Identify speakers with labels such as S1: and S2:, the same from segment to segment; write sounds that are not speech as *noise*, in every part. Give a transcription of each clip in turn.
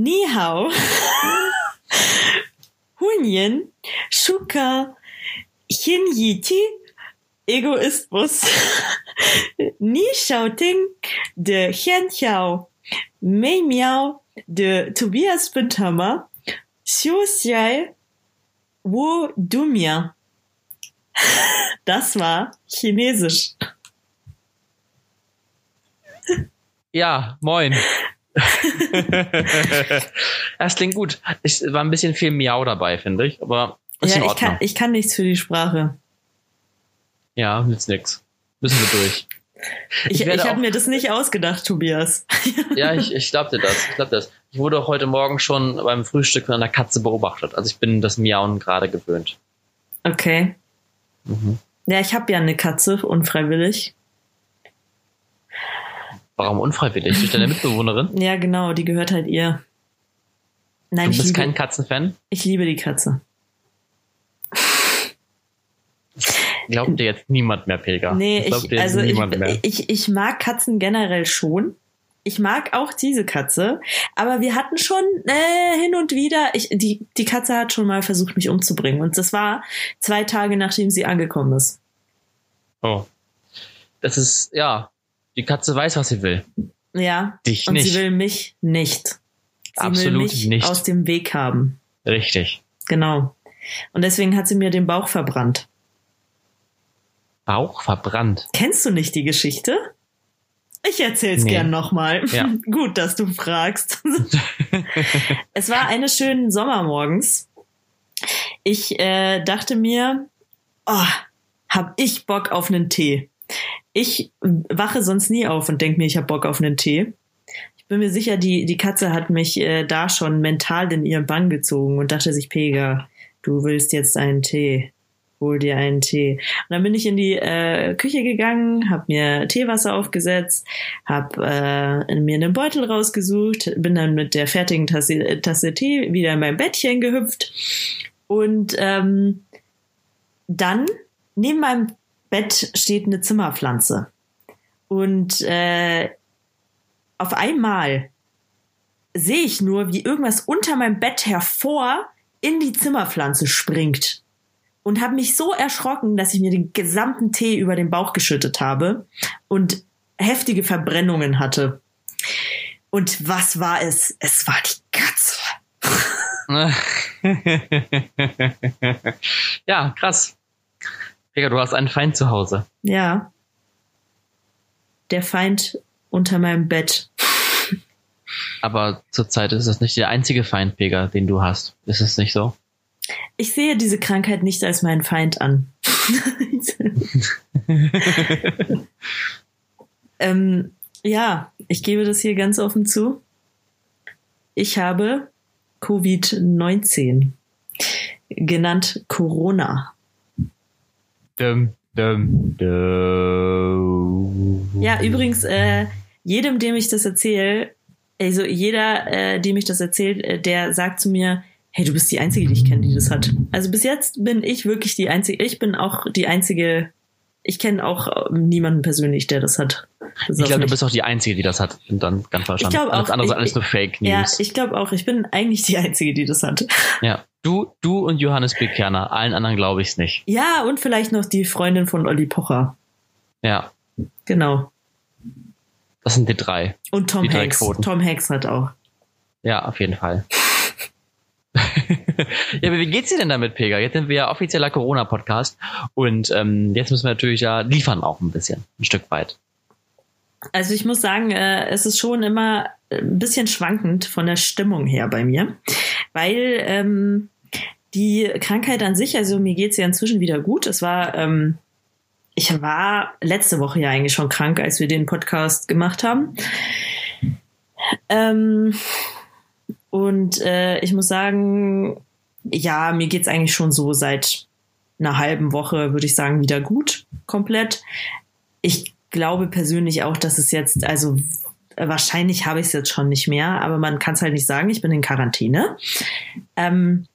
S1: Ni hao. Hunyen. Shuka. Hinyiti. Egoismus. Ni Shouting de Hian Xiao. Mei Miao de Tobias Bindhammer. Xiu Xiai. Wo Dumia. Das war Chinesisch.
S2: Ja, moin. *laughs* das klingt gut. Es war ein bisschen viel Miau dabei, finde ich, aber ist in
S1: Ja, ich
S2: Ordnung.
S1: kann, ich kann nichts für die Sprache.
S2: ja, nützt nix. Müssen wir durch.
S1: Ich, ich,
S2: werde
S1: habe mir das nicht ausgedacht, Tobias. *laughs*
S2: Ja, ich, ich dir das. Ich glaub dir das. Ich wurde auch heute Morgen schon beim Frühstück von einer Katze beobachtet. Also ich bin das Miauen gerade gewöhnt.
S1: Okay.
S2: Mhm.
S1: Ja, ich habe ja eine Katze, unfreiwillig.
S2: Warum unfreiwillig? Durch deine Mitbewohnerin? *laughs*
S1: Ja, genau, die gehört halt ihr. Nein,
S2: Du
S1: ich
S2: bist
S1: liebe,
S2: kein Katzenfan?
S1: ich liebe die Katze.
S2: Glaubt dir jetzt niemand mehr, Pilger.
S1: Nee, ich, also ich, ich, ich mag Katzen generell schon. Ich mag auch diese Katze, aber wir hatten schon äh, hin und wieder, ich, die, die Katze hat schon mal versucht, mich umzubringen. Und das war zwei Tage, nachdem sie angekommen ist.
S2: Oh. Das ist, ja, die Katze weiß, was sie will.
S1: Ja.
S2: Dich
S1: und
S2: nicht.
S1: sie will mich nicht. Sie
S2: Absolut
S1: will mich
S2: nicht.
S1: aus dem Weg haben.
S2: Richtig.
S1: Genau. Und deswegen hat sie mir den Bauch verbrannt.
S2: Bauch verbrannt.
S1: Kennst du nicht die Geschichte? Ich erzähl's
S2: Nee.
S1: gern nochmal.
S2: Ja. *laughs*
S1: Gut, dass du fragst. *laughs* es war eines schönen Sommermorgens. Ich äh, dachte mir, oh, hab ich Bock auf einen Tee. Ich wache sonst nie auf und denk mir, ich hab Bock auf einen Tee. Ich bin mir sicher, die, die Katze hat mich äh, da schon mental in ihren Bann gezogen und dachte sich, Pega, du willst jetzt einen Tee. Hol dir einen Tee. Und dann bin ich in die äh, Küche gegangen, habe mir Teewasser aufgesetzt, habe äh, mir einen Beutel rausgesucht, bin dann mit der fertigen Tasse, Tasse Tee wieder in mein Bettchen gehüpft und ähm, dann neben meinem Bett steht eine Zimmerpflanze und äh, auf einmal sehe ich nur, wie irgendwas unter meinem Bett hervor in die Zimmerpflanze springt und habe mich so erschrocken, dass ich mir den gesamten Tee über den Bauch geschüttet habe und heftige Verbrennungen hatte. Und was war es? Es war die Katze. *laughs*
S2: ja, krass. Pilger, du hast einen Feind zu Hause.
S1: Ja. Der Feind unter meinem Bett.
S2: Aber zurzeit ist das nicht der einzige Feind, Pilger, den du hast. Ist es nicht so?
S1: Ich sehe diese Krankheit nicht als meinen Feind an. *laughs* ähm, ja, ich gebe das hier ganz offen zu. Ich habe Covid-19, genannt Corona.
S2: Dum, dum, dum.
S1: Ja, übrigens, äh, jedem, dem ich das erzähle, also jeder, äh, dem ich das erzähle, äh, der sagt zu mir, hey, du bist die Einzige, die ich kenne, die das hat. Also bis jetzt bin ich wirklich die Einzige, ich bin auch die Einzige, ich kenne auch äh, niemanden persönlich, der das hat. Das
S2: Ich glaube, du bist auch die Einzige, die das hat. Und dann ganz Deutschland.
S1: Ich glaub
S2: Alles
S1: auch.
S2: andere ist
S1: Ich-
S2: alles nur Fake
S1: ja,
S2: News.
S1: ich glaube auch, ich bin eigentlich die Einzige, die das hat.
S2: Ja. Du, du und Johannes B. Kerner. Allen anderen glaube ich es nicht.
S1: Ja, und vielleicht noch die Freundin von Olli Pocher.
S2: Ja.
S1: Genau.
S2: Das sind die drei.
S1: Und Tom
S2: Die
S1: Hanks. Tom Hanks hat auch.
S2: Ja, auf jeden Fall. Ja, aber wie geht's dir denn damit, Pega? Jetzt sind wir ja offizieller Corona-Podcast und ähm, jetzt müssen wir natürlich ja liefern auch ein bisschen, ein Stück weit.
S1: Also ich muss sagen, äh, es ist schon immer ein bisschen schwankend von der Stimmung her bei mir, weil ähm, die Krankheit an sich, also mir geht's ja inzwischen wieder gut. Es war, ähm, ich war letzte Woche ja eigentlich schon krank, als wir den Podcast gemacht haben. Ähm, und äh, ich muss sagen, ja, mir geht's eigentlich schon so seit einer halben Woche, würde ich sagen, wieder gut, komplett. Ich glaube persönlich auch, dass es jetzt, also wahrscheinlich habe ich es jetzt schon nicht mehr, aber man kann es halt nicht sagen, ich bin in Quarantäne. Ähm,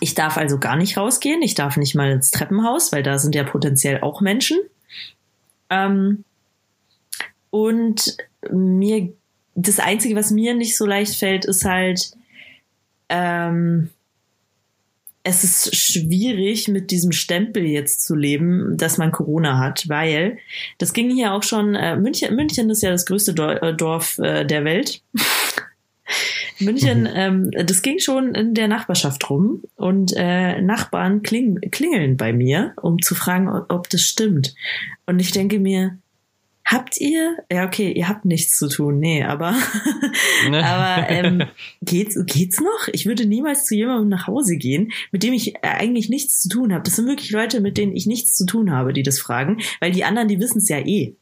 S1: ich darf also gar nicht rausgehen, ich darf nicht mal ins Treppenhaus, weil da sind ja potenziell auch Menschen. Ähm, und mir das Einzige, was mir nicht so leicht fällt, ist halt, ähm, es ist schwierig, mit diesem Stempel jetzt zu leben, dass man Corona hat, weil das ging hier auch schon, äh, München, München ist ja das größte äh, Dorf äh, der Welt. *laughs* München, mhm. ähm, das ging schon in der Nachbarschaft rum und äh, Nachbarn kling, klingeln bei mir, um zu fragen, ob, ob das stimmt. Und ich denke mir, Habt ihr? Ja, okay, ihr habt nichts zu tun. Nee, aber, *laughs* ne? aber ähm, *laughs* geht's, geht's noch? Ich würde niemals zu jemandem nach Hause gehen, mit dem ich eigentlich nichts zu tun habe. Das sind wirklich Leute, mit denen ich nichts zu tun habe, die das fragen, weil die anderen, die wissen es ja eh.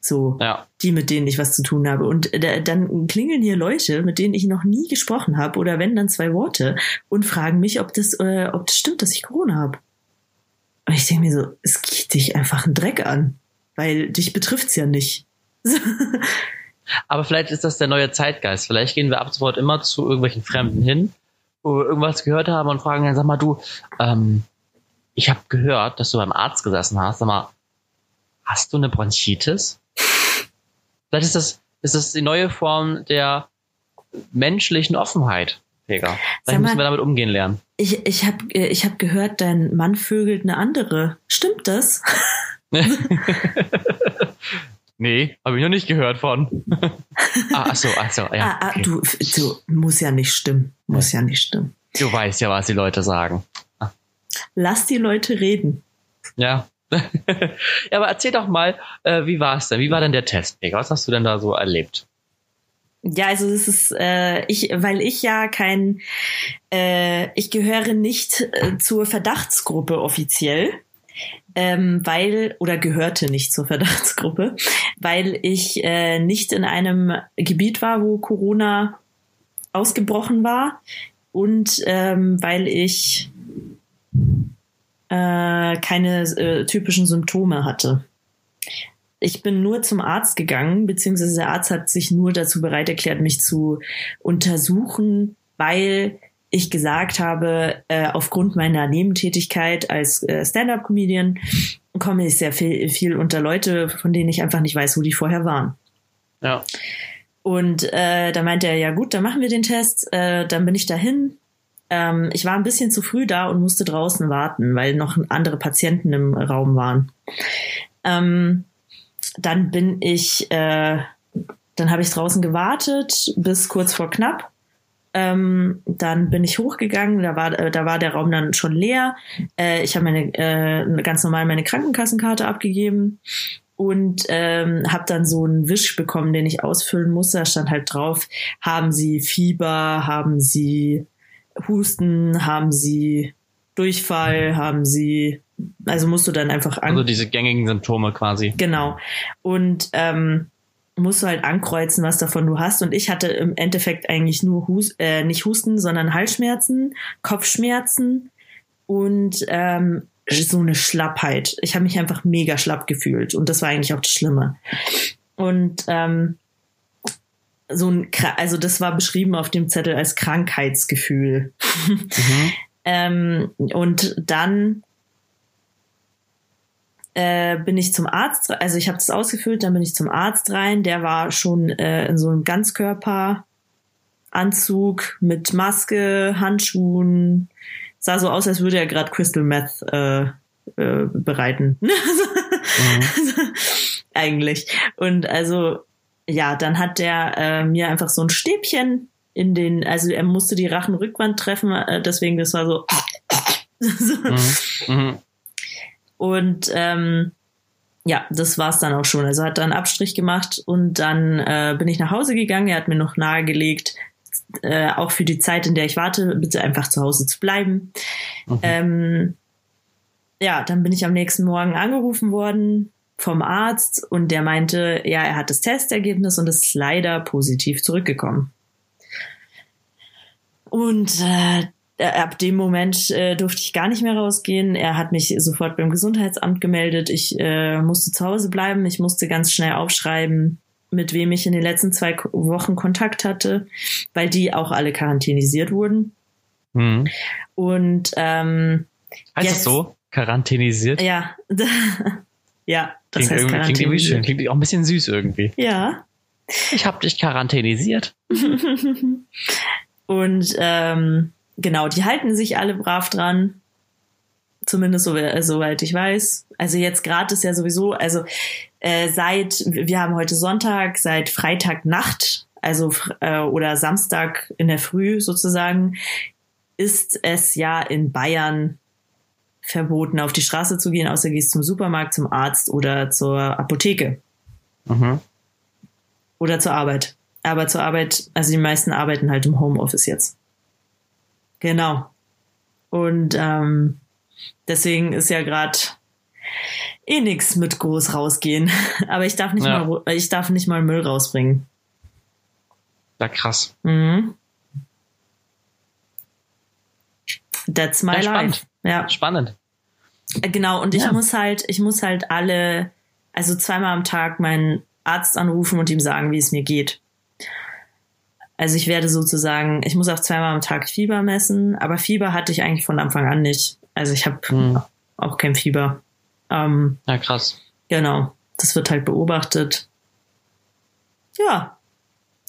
S1: So, ja. die, mit denen ich was zu tun habe. Und äh, dann klingeln hier Leute, mit denen ich noch nie gesprochen habe, oder wenn dann zwei Worte und fragen mich, ob das, äh, ob das stimmt, dass ich Corona habe. Und ich denke mir so, es geht dich einfach einen Dreck an weil dich betrifft's ja nicht. *laughs*
S2: Aber vielleicht ist das der neue Zeitgeist. Vielleicht gehen wir ab sofort immer zu irgendwelchen Fremden hin, wo wir irgendwas gehört haben und fragen dann, sag mal du, ähm, ich habe gehört, dass du beim Arzt gesessen hast. Sag mal, hast du eine Bronchitis? *laughs* Vielleicht ist das, ist das die neue Form der menschlichen Offenheit. Vielleicht mal, müssen wir damit umgehen lernen.
S1: Ich, ich habe ich hab gehört, dein Mann vögelt eine andere. Stimmt das? *laughs* *laughs*
S2: nee, habe ich noch nicht gehört von. *laughs* ah, ach so, ach so, ja.
S1: Ah, ah, du, du, muss ja nicht stimmen. Muss ja. ja nicht stimmen.
S2: Du weißt ja, was die Leute sagen.
S1: Ah. Lass die Leute reden.
S2: Ja. *laughs* ja, aber erzähl doch mal, äh, wie war es denn? Wie war denn der Test? Was hast du denn da so erlebt?
S1: Ja, also es ist äh, ich, weil ich ja kein, äh, ich gehöre nicht äh, zur Verdachtsgruppe offiziell ähm, weil oder gehörte nicht zur Verdachtsgruppe, weil ich äh, nicht in einem Gebiet war, wo Corona ausgebrochen war und ähm, weil ich äh, keine äh, typischen Symptome hatte. Ich bin nur zum Arzt gegangen, beziehungsweise der Arzt hat sich nur dazu bereit erklärt, mich zu untersuchen, weil ich gesagt habe, äh, aufgrund meiner Nebentätigkeit als äh, Stand-up-Comedian komme ich sehr viel, viel unter Leute, von denen ich einfach nicht weiß, wo die vorher waren.
S2: Ja.
S1: Und äh, da meinte er, ja gut, dann machen wir den Test. Äh, dann bin ich dahin. Ähm, ich war ein bisschen zu früh da und musste draußen warten, weil noch andere Patienten im Raum waren. Ähm, dann bin ich, äh, dann habe ich draußen gewartet bis kurz vor knapp ähm, dann bin ich hochgegangen, da war, äh, da war der Raum dann schon leer. Äh, ich habe meine äh, ganz normal meine Krankenkassenkarte abgegeben und ähm, habe dann so einen Wisch bekommen, den ich ausfüllen musste. Da stand halt drauf, haben Sie Fieber, haben Sie Husten, haben Sie Durchfall, haben Sie, also musst du dann einfach
S2: an. Also diese gängigen Symptome quasi.
S1: Genau. Und ähm, musst du halt ankreuzen, was davon du hast. Und ich hatte im Endeffekt eigentlich nur Hus äh, nicht Husten, sondern Halsschmerzen, Kopfschmerzen und ähm, so eine Schlappheit. Ich habe mich einfach mega schlapp gefühlt und das war eigentlich auch das Schlimme. Und ähm, so ein, also das war beschrieben auf dem Zettel als Krankheitsgefühl. Mhm. *laughs* ähm, und dann äh, bin ich zum Arzt, also ich habe das ausgefüllt, dann bin ich zum Arzt rein, der war schon äh, in so einem Ganzkörperanzug mit Maske, Handschuhen, sah so aus, als würde er gerade Crystal Meth äh, äh, bereiten. *laughs* mhm. Eigentlich. Und also, ja, dann hat der äh, mir einfach so ein Stäbchen in den, also er musste die Rachenrückwand treffen, äh, deswegen das war so. mhm. Mhm. Und ähm, ja, das war's dann auch schon. Also hat dann Abstrich gemacht und dann äh, bin ich nach Hause gegangen. Er hat mir noch nahegelegt, äh, auch für die Zeit, in der ich warte, bitte einfach zu Hause zu bleiben. Mhm. Ähm, ja, dann bin ich am nächsten Morgen angerufen worden vom Arzt und der meinte, ja, er hat das Testergebnis und ist leider positiv zurückgekommen. Und äh, ab dem Moment äh, durfte ich gar nicht mehr rausgehen. Er hat mich sofort beim Gesundheitsamt gemeldet. Ich äh, musste zu Hause bleiben. Ich musste ganz schnell aufschreiben, mit wem ich in den letzten zwei Wochen Kontakt hatte, weil die auch alle quarantänisiert wurden. Mhm. Und ähm,
S2: heißt jetzt, das so? Quarantänisiert?
S1: Ja. *laughs* ja,
S2: das klingt heißt irgendwie, klingt, irgendwie schön. klingt auch ein bisschen süß irgendwie.
S1: Ja.
S2: Ich habe dich quarantänisiert. *laughs*
S1: Und ähm, genau, die halten sich alle brav dran. Zumindest so, äh, soweit ich weiß. Also jetzt gerade ist ja sowieso, also äh, seit, wir haben heute Sonntag, seit Freitagnacht, also äh, oder Samstag in der Früh sozusagen, ist es ja in Bayern verboten, auf die Straße zu gehen, außer gehst zum Supermarkt, zum Arzt oder zur Apotheke.
S2: Mhm.
S1: Oder zur Arbeit. Aber zur Arbeit, also die meisten arbeiten halt im Homeoffice jetzt. Genau. Und ähm, deswegen ist ja gerade eh nix mit groß rausgehen. *laughs* Aber ich darf nicht
S2: Ja.
S1: mal, ich darf nicht mal Müll rausbringen.
S2: Ja, krass.
S1: Mhm. That's my
S2: Ja, spannend.
S1: life. Ja,
S2: Spannend.
S1: Äh, genau. Und ich
S2: Ja.
S1: muss halt, ich muss halt alle, also zweimal am Tag meinen Arzt anrufen und ihm sagen, wie es mir geht. Also ich werde sozusagen, ich muss auch zweimal am Tag Fieber messen, aber Fieber hatte ich eigentlich von Anfang an nicht. Also ich habe
S2: Hm.
S1: auch kein Fieber. Ähm,
S2: Ja, krass.
S1: genau. Das wird halt beobachtet. Ja.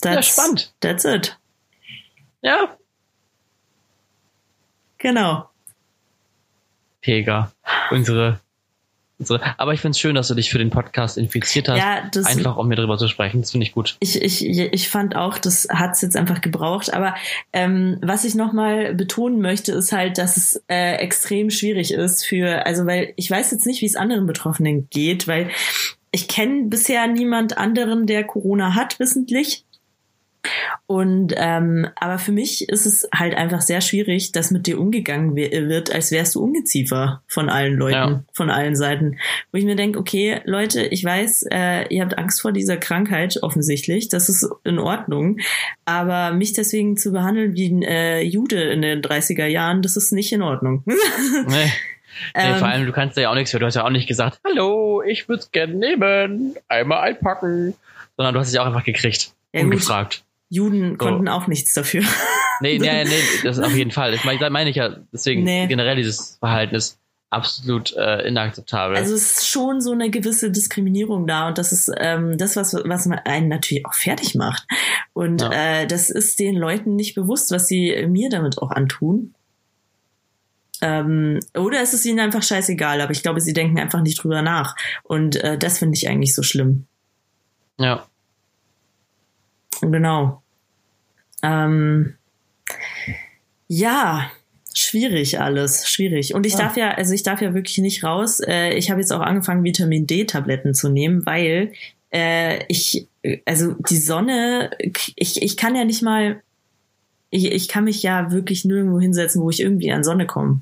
S2: Ja, spannend.
S1: That's it.
S2: Ja.
S1: Genau.
S2: Pega. Unsere, unsere. Aber ich find's schön, dass du dich für den Podcast infiziert hast.
S1: Ja, das
S2: Einfach um mir darüber zu sprechen. Das finde ich gut.
S1: ich, ich, ich fand auch, das hat's jetzt einfach gebraucht. Aber ähm, was ich nochmal betonen möchte, ist halt, dass es äh, extrem schwierig ist für, also weil ich weiß jetzt nicht, wie es anderen Betroffenen geht, weil ich kenne bisher niemand anderen, der Corona hat, wissentlich. Und ähm, aber für mich ist es halt einfach sehr schwierig, dass mit dir umgegangen we- wird, als wärst du Ungeziefer von allen Leuten,
S2: Ja.
S1: von allen Seiten. Wo ich mir denke, okay, Leute, ich weiß, äh, ihr habt Angst vor dieser Krankheit offensichtlich, das ist in Ordnung, aber mich deswegen zu behandeln wie ein äh, Jude in den 30er Jahren, das ist nicht in Ordnung. *laughs*
S2: Nee. Nee,
S1: Ähm,
S2: vor allem, du kannst ja auch nichts für. Du hast ja auch nicht gesagt, hallo, ich würde es gerne nehmen, einmal einpacken. Sondern du hast es ja auch einfach gekriegt.
S1: Ja, gut. Juden
S2: So.
S1: konnten auch nichts dafür. *laughs*
S2: Nee, nee, nee, das ist auf jeden Fall. Das meine meine ich ja. Deswegen
S1: Nee.
S2: generell dieses Verhalten ist absolut äh, inakzeptabel.
S1: Also es ist schon so eine gewisse Diskriminierung da und das ist ähm, das, was, was man einen natürlich auch fertig macht. Und
S2: Ja.
S1: äh, das ist den Leuten nicht bewusst, was sie mir damit auch antun. Ähm, oder es ist ihnen einfach scheißegal, aber ich glaube, sie denken einfach nicht drüber nach. Und äh, das finde ich eigentlich so schlimm.
S2: ja.
S1: Genau. Ähm, ja, schwierig alles, schwierig. Und ich
S2: Ja.
S1: darf ja, also ich darf ja wirklich nicht raus. Äh, ich habe jetzt auch angefangen, Vitamin D-Tabletten zu nehmen, weil äh, ich, also die Sonne, ich, ich kann ja nicht mal, ich, ich kann mich ja wirklich nirgendwo hinsetzen, wo ich irgendwie an Sonne komme.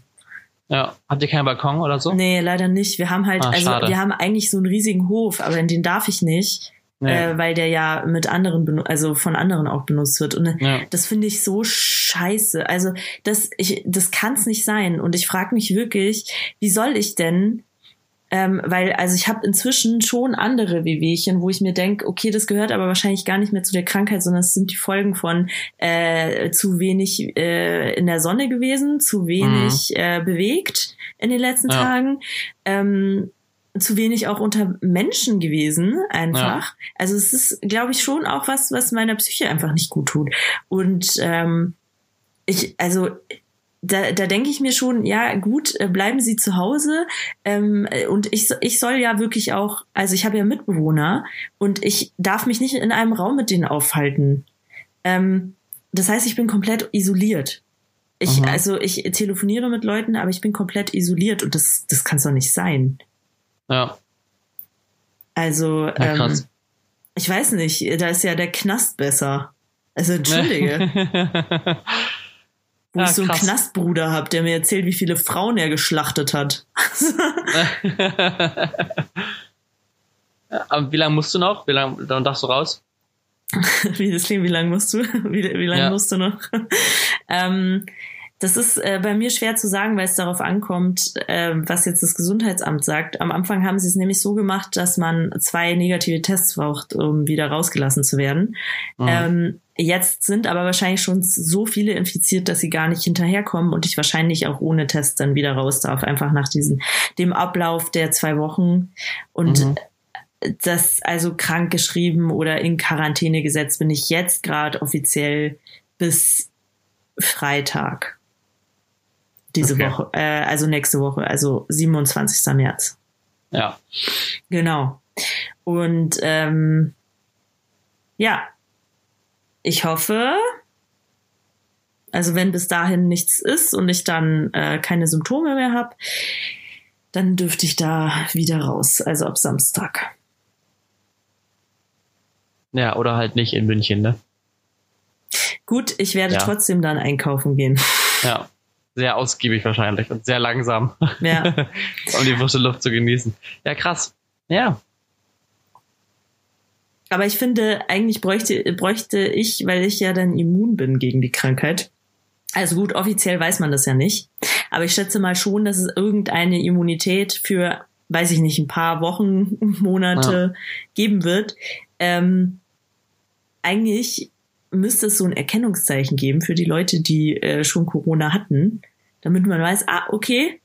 S2: Ja. Habt ihr keinen Balkon oder so?
S1: Nee, leider nicht. Wir haben halt,
S2: Ah,
S1: also wir haben eigentlich so einen riesigen Hof, aber in den darf ich nicht,
S2: Nee.
S1: äh, weil der ja mit anderen, also von anderen auch benutzt wird. Und äh,
S2: ja.
S1: das finde ich so scheiße. Also das, ich, das kann es nicht sein. Und ich frage mich wirklich, wie soll ich denn, ähm, weil also ich habe inzwischen schon andere Wehwehchen, wo ich mir denke, okay, das gehört aber wahrscheinlich gar nicht mehr zu der Krankheit, sondern es sind die Folgen von äh, zu wenig äh, in der Sonne gewesen, zu wenig äh, bewegt in den letzten
S2: Ja.
S1: Tagen. Ähm, zu wenig auch unter Menschen gewesen, einfach. Also es ist, glaube ich, schon auch was, was meiner Psyche einfach nicht gut tut. Und ähm, ich, also da, da denke ich mir schon, ja gut, äh, bleiben Sie zu Hause. Ähm, äh, und ich, ich soll ja wirklich auch, also ich habe ja Mitbewohner und ich darf mich nicht in einem Raum mit denen aufhalten. Ähm, das heißt, ich bin komplett isoliert. Ich,
S2: Mhm.
S1: also ich telefoniere mit Leuten, aber ich bin komplett isoliert und das, das kann es doch nicht sein.
S2: Ja.
S1: Also,
S2: Ja,
S1: ähm, ich weiß nicht, da ist ja der Knast besser. Also entschuldige, *laughs* wo
S2: Ja,
S1: ich so einen
S2: krass.
S1: Knastbruder hab, der mir erzählt, wie viele Frauen er geschlachtet hat. *laughs*
S2: Aber wie lange musst du noch? Wie lange dann darfst du raus? *laughs*
S1: wie das klingt, wie lange musst du? Wie, wie lange
S2: Ja.
S1: musst du noch? ähm, das ist äh, bei mir schwer zu sagen, weil es darauf ankommt, äh, was jetzt das Gesundheitsamt sagt. Am Anfang haben sie es nämlich so gemacht, dass man zwei negative Tests braucht, um wieder rausgelassen zu werden.
S2: Mhm.
S1: Ähm, jetzt sind aber wahrscheinlich schon so viele infiziert, dass sie gar nicht hinterherkommen und ich wahrscheinlich auch ohne Test dann wieder raus darf, einfach nach diesem dem Ablauf der zwei Wochen. Und
S2: Mhm.
S1: das also krank geschrieben oder in Quarantäne gesetzt bin ich jetzt gerade offiziell bis Freitag. Diese
S2: Okay.
S1: Woche, äh, also nächste Woche, also 27. März.
S2: Ja.
S1: Genau. Und ähm, ja, ich hoffe, also wenn bis dahin nichts ist und ich dann äh, keine Symptome mehr habe, dann dürfte ich da wieder raus, also ab Samstag.
S2: Ja, oder halt nicht in München, ne?
S1: Gut, ich werde
S2: Ja.
S1: trotzdem dann einkaufen gehen.
S2: Ja. Sehr ausgiebig wahrscheinlich und sehr langsam,
S1: Ja, *laughs*
S2: um die frische Luft zu genießen. Ja, krass. Ja.
S1: aber ich finde, eigentlich bräuchte, bräuchte ich, weil ich ja dann immun bin gegen die Krankheit. Also gut, offiziell weiß man das ja nicht. Aber ich schätze mal schon, dass es irgendeine Immunität für, weiß ich nicht, ein paar Wochen, *laughs* Monate geben wird. Ähm, eigentlich müsste es so ein Erkennungszeichen geben für die Leute, die äh, schon Corona hatten, damit man weiß, ah, okay,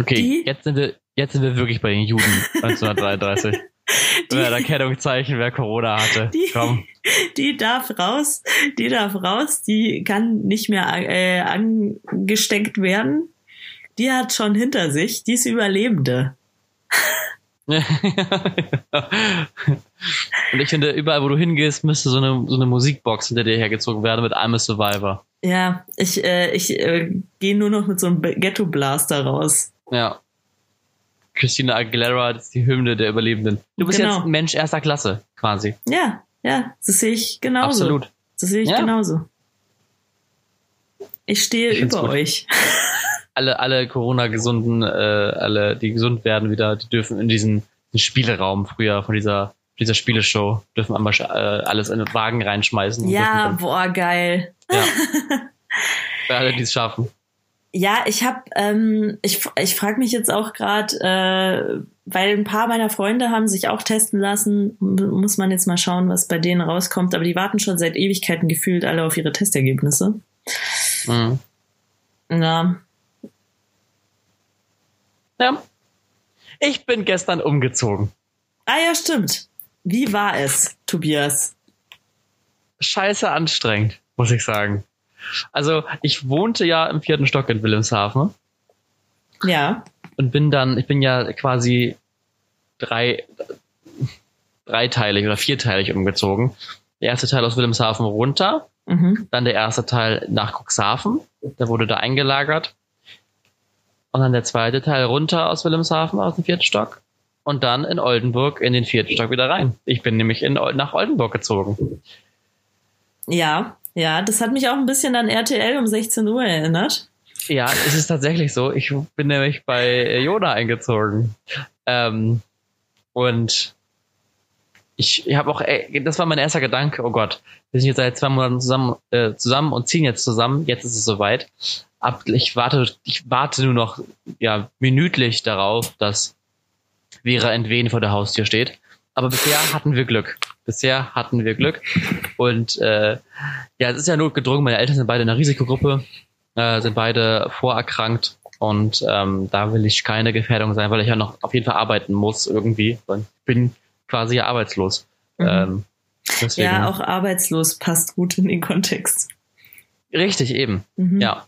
S2: Okay,
S1: Die-
S2: jetzt sind wir, jetzt sind wir wirklich bei den Juden *laughs* 1933.
S1: Die-
S2: das Erkennungszeichen, wer Corona hatte.
S1: Die-
S2: Komm. *laughs*
S1: die darf raus, die darf raus, die kann nicht mehr äh, angesteckt werden. Die hat schon hinter sich, die ist Überlebende. *laughs* *laughs*
S2: Und ich finde, überall, wo du hingehst, müsste so eine, so eine Musikbox hinter dir hergezogen werden mit I'm a Survivor.
S1: Ja, ich, äh, ich äh, gehe nur noch mit so einem Ghetto-Blaster raus.
S2: Ja. Christina Aguilera das ist die Hymne der Überlebenden. Du bist
S1: Genau.
S2: jetzt ein Mensch erster Klasse, quasi.
S1: Ja, ja, das sehe ich genauso.
S2: Absolut.
S1: Das sehe ich
S2: Ja.
S1: genauso. Ich stehe
S2: Ich
S1: über
S2: gut.
S1: euch. *laughs*
S2: Alle, alle Corona-Gesunden, äh, alle, die gesund werden wieder, die dürfen in diesen, diesen Spielraum früher von dieser, dieser Spieleshow, dürfen einmal äh, alles in den Wagen reinschmeißen.
S1: Ja, boah, geil.
S2: ja. *laughs* Für alle, die es schaffen.
S1: Ja, ich habe, ähm, ich, ich frage mich jetzt auch gerade, äh, weil ein paar meiner Freunde haben sich auch testen lassen, muss man jetzt mal schauen, was bei denen rauskommt. Aber die warten schon seit Ewigkeiten gefühlt alle auf ihre Testergebnisse.
S2: Mhm.
S1: Ja,
S2: Ja. Ich bin gestern umgezogen.
S1: ah ja, stimmt. Wie war es, Tobias?
S2: Scheiße anstrengend, muss ich sagen. Also, ich wohnte ja im vierten Stock in Wilhelmshaven
S1: Ja,
S2: und bin dann, ich bin ja quasi drei, dreiteilig oder vierteilig umgezogen. Der erste Teil aus Wilhelmshaven runter,
S1: mhm.
S2: dann der erste Teil nach Cuxhaven, der wurde da eingelagert. Und dann der zweite Teil runter aus Wilhelmshaven aus dem vierten Stock. Und dann in Oldenburg in den vierten Stock wieder rein. Ich bin nämlich in, nach Oldenburg gezogen.
S1: ja, ja, das hat mich auch ein bisschen an RTL um 16 Uhr erinnert.
S2: Ja, es ist tatsächlich so. Ich bin nämlich bei Yoda eingezogen. Ähm, und ich, ich habe auch, ey, das war mein erster Gedanke, oh Gott, wir sind jetzt seit zwei Monaten zusammen, äh, zusammen und ziehen jetzt zusammen, jetzt ist es soweit. Ab, ich warte, ich warte nur noch ja, minütlich darauf, dass Vera Entwen vor der Haustür steht. Aber bisher hatten wir Glück. Bisher hatten wir Glück. Und äh, ja, es ist ja notgedrungen, meine Eltern sind beide in einer Risikogruppe äh, sind beide vorerkrankt und ähm, da will ich keine Gefährdung sein, weil ich ja noch auf jeden Fall arbeiten muss irgendwie. Weil Ich bin quasi arbeitslos.
S1: Mhm.
S2: Ähm.
S1: Ja, auch arbeitslos passt gut in den Kontext.
S2: Richtig, eben.
S1: Mhm.
S2: Ja.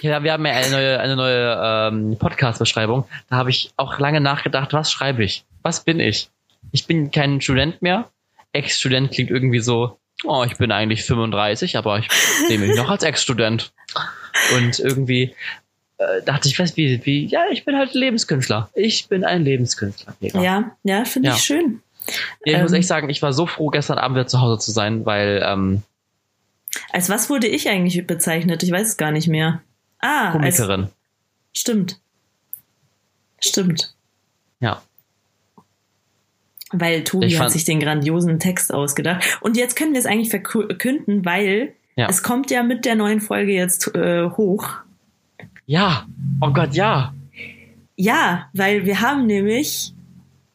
S2: Ja, wir haben ja eine neue, eine neue ähm, Podcast-Beschreibung. Da habe ich auch lange nachgedacht, was schreibe ich? Was bin ich? Ich bin kein Student mehr. Ex-Student klingt irgendwie so, oh, ich bin eigentlich 35, aber ich sehe mich noch als Ex-Student. Und irgendwie äh, dachte ich, weiß wie, wie, ja, ich bin halt Lebenskünstler. Ich bin ein Lebenskünstler. Mega.
S1: Ja, ja, finde
S2: Ja.
S1: ich schön.
S2: Ja, ich muss
S1: Ähm.
S2: echt sagen, ich war so froh, gestern Abend wieder zu Hause zu sein, weil ähm,
S1: Als was wurde ich eigentlich bezeichnet? Ich weiß es gar nicht mehr. Ah, als,
S2: Komikerin.
S1: stimmt. Stimmt.
S2: Ja.
S1: Weil Tobi
S2: Ich
S1: hat
S2: fand-
S1: sich den grandiosen Text ausgedacht. Und jetzt können wir es eigentlich verkünden, weil
S2: Ja.
S1: es kommt ja mit der neuen Folge jetzt äh, hoch.
S2: Ja. Oh Gott, ja.
S1: Ja, weil wir haben nämlich,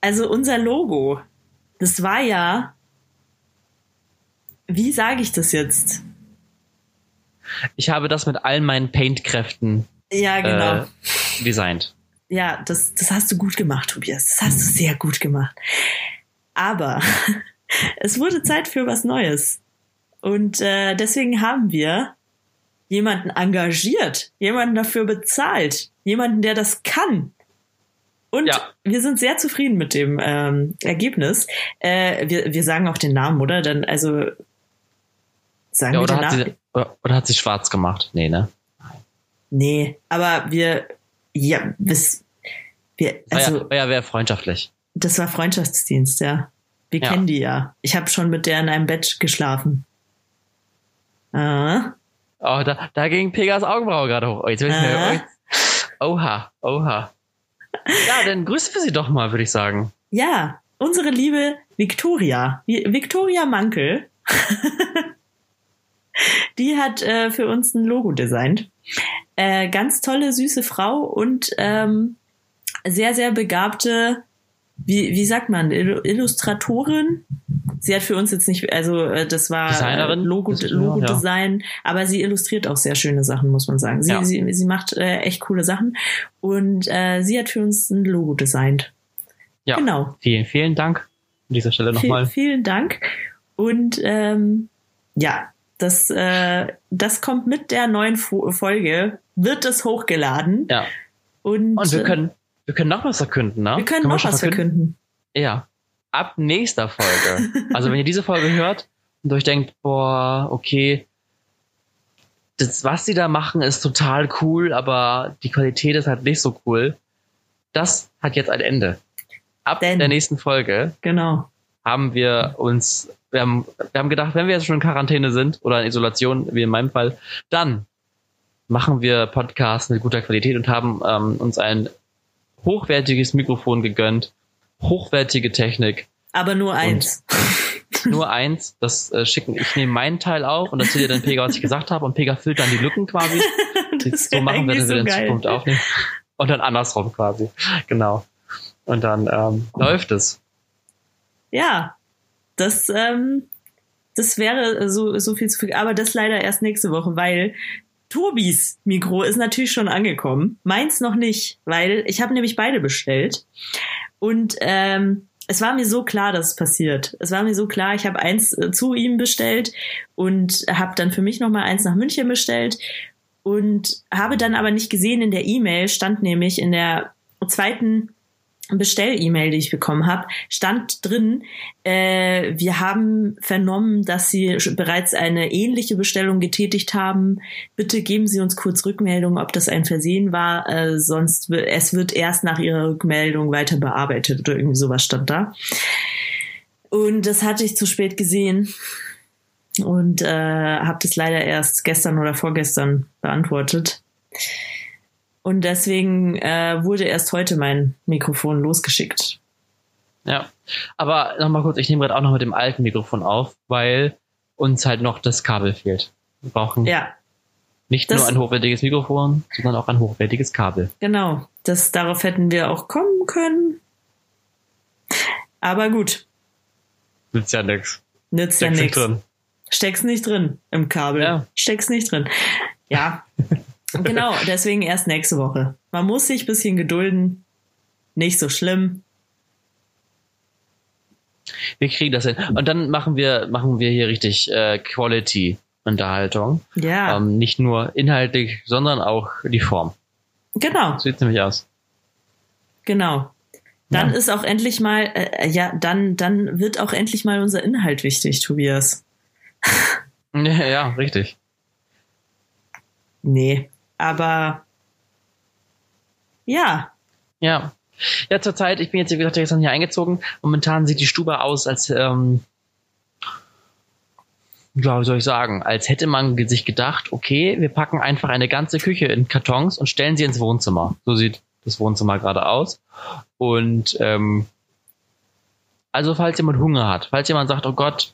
S1: also unser Logo, das war ja, wie sage ich das jetzt?
S2: Ich habe das mit all meinen Paint-Kräften
S1: Ja, genau.
S2: äh, designt.
S1: Ja, das, das hast du gut gemacht, Tobias. Das hast du sehr gut gemacht. Aber *laughs* es wurde Zeit für was Neues. Und äh, deswegen haben wir jemanden engagiert, jemanden dafür bezahlt, jemanden, der das kann. Und
S2: Ja.
S1: wir sind sehr zufrieden mit dem ähm, Ergebnis. Äh, wir, wir sagen auch den Namen, oder? Dann, also sagen
S2: Ja,
S1: wir
S2: oder,
S1: den
S2: hat
S1: Namen.
S2: sie, oder, oder hat sie schwarz gemacht? Nee, ne?
S1: Nee, aber wir, ja, bis, wir,
S2: War,
S1: also
S2: ja, war ja sehr freundschaftlich.
S1: das war Freundschaftsdienst, ja. Wir
S2: Ja.
S1: kennen die ja. Ich habe schon mit der in einem Bett geschlafen. Ah,
S2: Oh, da, da ging Pegas Augenbraue gerade hoch. Oh, jetzt will ich mir, oha, oha. Ja, dann grüßen wir sie doch mal, würde ich sagen.
S1: ja, unsere liebe Victoria, Vi- Victoria Mankel, *laughs* die hat äh, für uns ein Logo designt. Äh, ganz tolle, süße Frau und ähm, sehr, sehr begabte, wie, wie sagt man, Illu- Illustratorin. Sie hat für uns jetzt nicht, also äh, das war
S2: Designerin?
S1: äh, Logo,
S2: Das-
S1: Logo-Design, aber sie illustriert auch sehr schöne Sachen, muss man sagen. Sie,
S2: Ja.
S1: sie, sie macht äh, echt coole Sachen und äh, sie hat für uns ein Logo designt.
S2: Ja.
S1: Genau.
S2: Vielen, vielen Dank an dieser Stelle nochmal.
S1: vielen Dank. Und ähm, ja, das, äh, das kommt mit der neuen Fo Folge, wird es hochgeladen.
S2: Ja.
S1: Und,
S2: Und wir
S1: äh,
S2: können, wir können noch was verkünden, ne?
S1: wir können noch
S2: schon
S1: was verkünden.
S2: Ja. Ab nächster Folge. *laughs* also wenn ihr diese Folge hört und euch denkt, boah, okay, das, was sie da machen, ist total cool, aber die Qualität ist halt nicht so cool. Das hat jetzt ein Ende. Ab
S1: Denn-
S2: der nächsten Folge
S1: Genau.
S2: haben wir uns, wir haben, wir haben gedacht, wenn wir jetzt schon in Quarantäne sind oder in Isolation, wie in meinem Fall, dann machen wir Podcasts mit guter Qualität und haben ähm, uns ein hochwertiges Mikrofon gegönnt, hochwertige Technik,
S1: Aber nur eins. *laughs*
S2: nur eins, das äh, schicken, ich nehme meinen Teil auf und erzähle dann Pega, was ich gesagt habe und Pega füllt dann die Lücken quasi. *laughs*
S1: Das
S2: so machen wir das
S1: so
S2: in. Zukunft aufnehmen. Und dann andersrum quasi. Genau. Und dann ähm, läuft es.
S1: Ja, das, ähm, das wäre so, so viel zu viel. Aber das leider erst nächste Woche, weil Tobis Mikro ist natürlich schon angekommen. Meins noch nicht, weil ich habe nämlich beide bestellt. Und ähm, es war mir so klar, dass es passiert. Es war mir so klar, ich habe eins äh, zu ihm bestellt und habe dann für mich nochmal eins nach München bestellt und habe dann aber nicht gesehen, in der E-Mail stand nämlich in der zweiten Bestell-E-Mail, die ich bekommen habe, stand drin, äh, wir haben vernommen, dass Sie bereits eine ähnliche Bestellung getätigt haben. Bitte geben Sie uns kurz Rückmeldung, ob das ein Versehen war, äh, sonst es wird erst nach Ihrer Rückmeldung weiter bearbeitet oder irgendwie sowas stand da. Und das hatte ich zu spät gesehen und äh, habe das leider erst gestern oder vorgestern beantwortet. Und deswegen äh, wurde erst heute mein Mikrofon losgeschickt.
S2: Ja. Aber nochmal kurz, ich nehme gerade auch noch mit dem alten Mikrofon auf, weil uns halt noch das Kabel fehlt. Wir brauchen
S1: Ja,
S2: nicht
S1: das-
S2: nur ein hochwertiges Mikrofon, sondern auch ein hochwertiges Kabel.
S1: genau. Das, darauf hätten wir auch kommen können. Aber gut,
S2: Nützt ja nix.
S1: nützt ja
S2: Steck's nicht
S1: nichts.
S2: drin.
S1: Steck's nicht drin im Kabel.
S2: Ja.
S1: Steck's nicht drin. Ja, *laughs* genau. Deswegen erst nächste Woche. Man muss sich ein bisschen gedulden. Nicht so schlimm.
S2: Wir kriegen das hin. Und dann machen wir, machen wir hier richtig äh, Quality-Unterhaltung.
S1: Ja,
S2: Ähm, nicht nur inhaltlich, sondern auch die Form.
S1: genau,
S2: So sieht's nämlich aus.
S1: genau. Dann
S2: Ja.
S1: ist auch endlich mal, äh, ja, dann, dann wird auch endlich mal unser Inhalt wichtig, Tobias. *laughs*
S2: Ja, ja, richtig.
S1: Nee, aber ja,
S2: Ja. Ja, zurzeit, ich bin jetzt, wie gesagt, gestern hier eingezogen. Momentan sieht die Stube aus, als, ähm, ja, wie soll ich sagen, als hätte man sich gedacht, okay, wir packen einfach eine ganze Küche in Kartons und stellen sie ins Wohnzimmer. So sieht das Wohnzimmer gerade aus. Und ähm, also falls jemand Hunger hat, falls jemand sagt, oh Gott,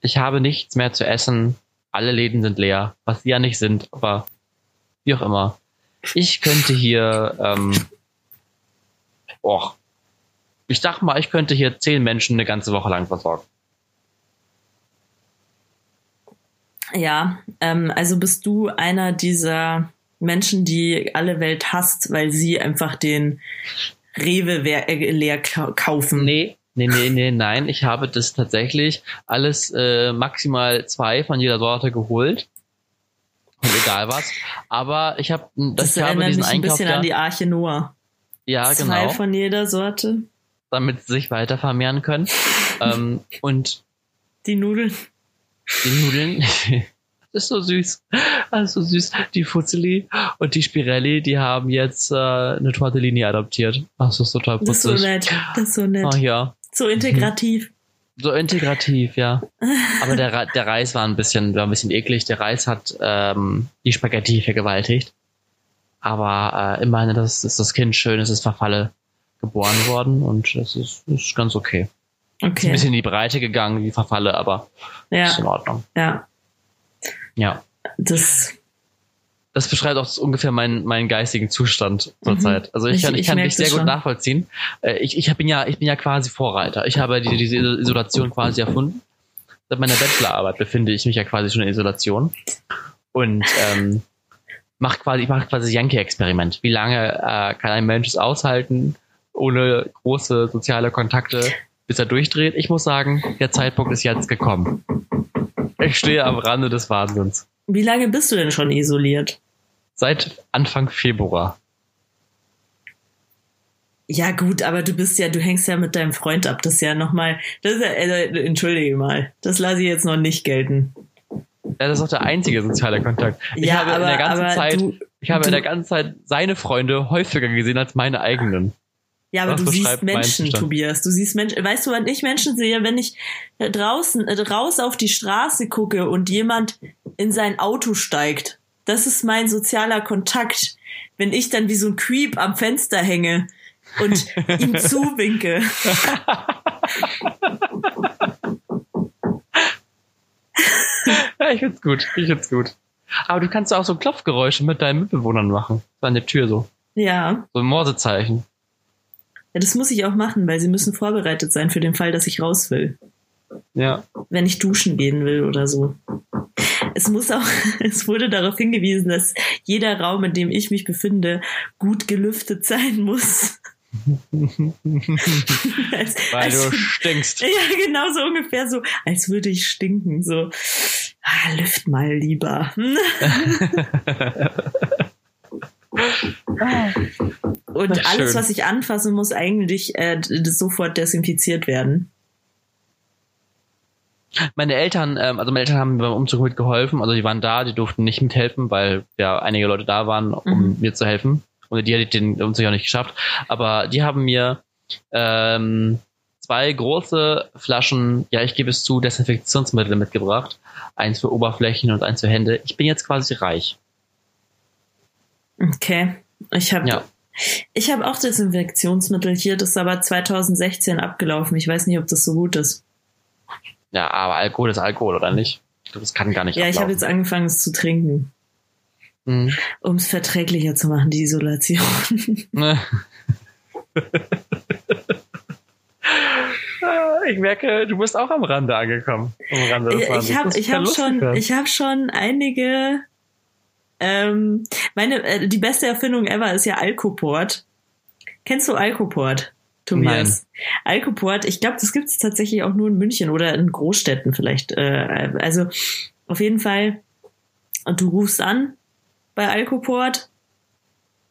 S2: ich habe nichts mehr zu essen, alle Läden sind leer, was sie ja nicht sind, aber wie auch immer. Ich könnte hier, ähm, och, ich sag mal, ich könnte hier zehn Menschen eine ganze Woche lang versorgen.
S1: ja, ähm, also bist du einer dieser Menschen, die alle Welt hasst, weil sie einfach den Rewe äh, leer kau- kaufen.
S2: Nee, Nee, nee, nee, nein. Ich habe das tatsächlich alles äh, maximal zwei von jeder Sorte geholt. Und egal was. Aber ich habe
S1: Das
S2: ich habe
S1: erinnert
S2: diesen
S1: mich ein
S2: Einkauf
S1: bisschen
S2: da,
S1: an die Arche Noah.
S2: ja
S1: Zwei
S2: genau,
S1: von jeder Sorte.
S2: damit sie sich weiter vermehren können. *laughs* ähm, und
S1: Die Nudeln.
S2: die Nudeln. *laughs* Das ist so süß. Alles so süß. Die Fuzzeli und die Spirelli, die haben jetzt äh, eine Tortellini adoptiert. Ach, das ist total
S1: Das ist so
S2: putzig.
S1: nett. Das ist so nett.
S2: Ach ja.
S1: So integrativ.
S2: So integrativ, ja. Aber der, der Reis war ein bisschen, war ein bisschen eklig. Der Reis hat ähm, die Spaghetti vergewaltigt. Aber äh, immerhin das ist das Kind schön, es ist verfalle geboren worden und das ist, ist ganz okay. Ist ein
S1: Okay.
S2: bisschen in die Breite gegangen, die Verfalle, aber ist in
S1: Ja,
S2: Ordnung.
S1: ja.
S2: Ja.
S1: Das,
S2: Das beschreibt auch ungefähr meinen, meinen geistigen Zustand zurzeit. Also ich kann, ich
S1: ich
S2: kann mich sehr gut
S1: schon.
S2: nachvollziehen. Äh, Ich, ich bin ja, ich bin ja quasi Vorreiter. Ich habe die, diese Isolation quasi erfunden. Seit meiner Bachelorarbeit befinde ich mich ja quasi schon in Isolation. Und ähm, mach quasi, ich mache quasi das Yankee-Experiment. Wie lange äh, kann ein Mensch es aushalten, ohne große soziale Kontakte, bis er durchdreht? Ich muss sagen, der Zeitpunkt ist jetzt gekommen. Ich stehe am Rande des Wahnsinns.
S1: wie lange bist du denn schon isoliert?
S2: Seit Anfang Februar.
S1: Ja, gut, aber du bist ja, du hängst ja mit deinem Freund ab. Das ist ja nochmal, das ist ja, äh, entschuldige mal, das lasse ich jetzt noch nicht gelten.
S2: Ja, das ist auch der einzige soziale Kontakt. Ich
S1: ja,
S2: habe
S1: aber,
S2: in der ganzen Zeit,
S1: du,
S2: ich habe in
S1: du-
S2: der ganzen Zeit seine Freunde häufiger gesehen als meine eigenen.
S1: ja, aber
S2: das
S1: du siehst Menschen. Tobias. Du siehst Menschen. Weißt du, wann ich Menschen sehe, wenn ich äh, draußen äh, raus auf die Straße gucke und jemand in sein Auto steigt. Das ist mein sozialer Kontakt. Wenn ich dann wie so ein Creep am Fenster hänge und *laughs* ihm zuwinke.
S2: Ja, ich find's gut. Ich find's gut. Aber du kannst auch so Klopfgeräusche mit deinen Mitbewohnern machen. So an der Tür so.
S1: Ja,
S2: So ein Morsezeichen.
S1: Ja, das muss ich auch machen, weil sie müssen vorbereitet sein für den Fall, dass ich raus will.
S2: Ja.
S1: Wenn ich duschen gehen will oder so. Es muss auch, *laughs* es wurde darauf hingewiesen, dass jeder Raum, in dem ich mich befinde, gut gelüftet sein muss. *laughs* als,
S2: Weil
S1: als,
S2: du stinkst.
S1: ja, genau so ungefähr so, als würde ich stinken. So, ah, lüft mal lieber. *laughs* Und alles, was ich anfassen muss, eigentlich äh, sofort desinfiziert werden.
S2: Meine Eltern, ähm, also meine Eltern haben beim Umzug mitgeholfen, also die waren da, die durften nicht mithelfen, weil ja einige Leute da waren, um
S1: Mhm.
S2: mir zu helfen. Und die hätte den Umzug auch nicht geschafft. Aber die haben mir ähm, zwei große Flaschen, ja, ich gebe es zu, Desinfektionsmittel mitgebracht. Eins für Oberflächen und eins für Hände. Ich bin jetzt quasi reich.
S1: Okay. Ich habe
S2: Ja.
S1: ich habe auch Desinfektionsmittel hier, das ist aber 2016 abgelaufen. Ich weiß nicht, ob das so gut ist.
S2: Ja, aber Alkohol ist Alkohol, oder nicht? Das kann gar nicht
S1: Ja, ich habe
S2: ablaufen.
S1: jetzt angefangen, es zu trinken,
S2: Mhm.
S1: um es verträglicher zu machen, die Isolation.
S2: Ne. *laughs* Ich merke, du bist auch am Rande angekommen. Am Rande
S1: ich habe ich hab schon, ich hab schon einige. Ähm, meine, äh, die beste Erfindung ever ist ja Alcoport. Kennst du Alcoport, Tobias? Alcoport, ich glaube, das gibt es tatsächlich auch nur in München oder in Großstädten vielleicht. Äh, also auf jeden Fall, du rufst an bei Alcoport,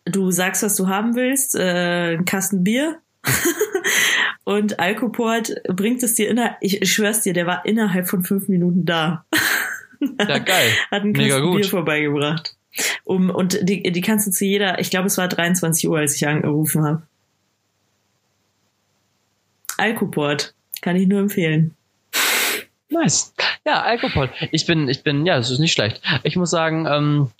S1: du sagst, was du haben willst, äh, einen Kasten Bier. *laughs* Und Alcoport bringt es dir innerhalb, ich schwör's dir, der war innerhalb von fünf Minuten da.
S2: Ja, geil. *laughs*
S1: Hat einen
S2: Mega
S1: Kasten
S2: gut.
S1: Bier vorbeigebracht. Um, und die, die kannst du zu jeder, ich glaube, es war 23 Uhr, als ich angerufen habe. Alcoport. Kann ich nur empfehlen.
S2: Nice. Ja, Alkohol. Ich bin, ich bin, ja, das ist nicht schlecht. Ich muss sagen, ähm,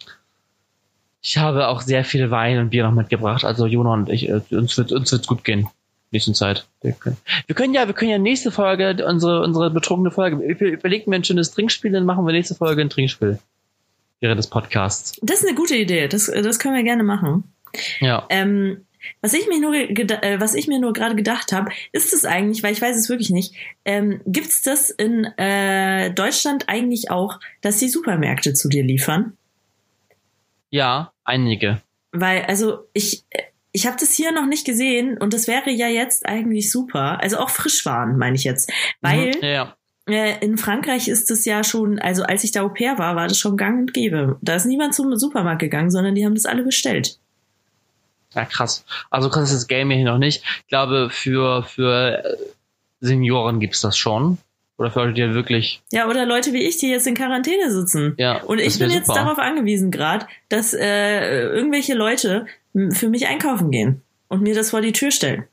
S2: ich habe auch sehr viel Wein und Bier noch mitgebracht. Also Jona und ich, äh, uns wird uns wird's gut gehen. Nächsten Zeit. Wir können, wir können ja, wir können ja nächste Folge unsere unsere betrunkene Folge. Über- Überlegt mir ein schönes Trinkspiel, dann machen wir nächste Folge ein Trinkspiel während des Podcasts.
S1: Das ist eine gute Idee. Das, das können wir gerne machen.
S2: Ja.
S1: Ähm, was ich mir nur, äh, was ich mir nur gerade gedacht habe, ist es eigentlich, weil ich weiß es wirklich nicht, ähm, gibt es das in äh, Deutschland eigentlich auch, dass die Supermärkte zu dir liefern?
S2: Ja, einige.
S1: Weil, also ich, ich habe das hier noch nicht gesehen und das wäre ja jetzt eigentlich super. Also auch Frischwaren, meine ich jetzt. Weil
S2: Mhm, ja.
S1: äh, in Frankreich ist es ja schon, also als ich da Au pair war, war das schon gang und gäbe. Da ist niemand zum Supermarkt gegangen, sondern die haben das alle bestellt.
S2: Ja, krass. Also krass ist das Game hier noch nicht. Ich glaube, für, für äh, Senioren gibt's das schon. Oder für Leute, die ja wirklich,
S1: Ja, oder Leute wie ich, die jetzt in Quarantäne sitzen.
S2: ja.
S1: Und ich bin jetzt
S2: super.
S1: darauf angewiesen gerade, dass äh, irgendwelche Leute für mich einkaufen gehen und mir das vor die Tür stellen.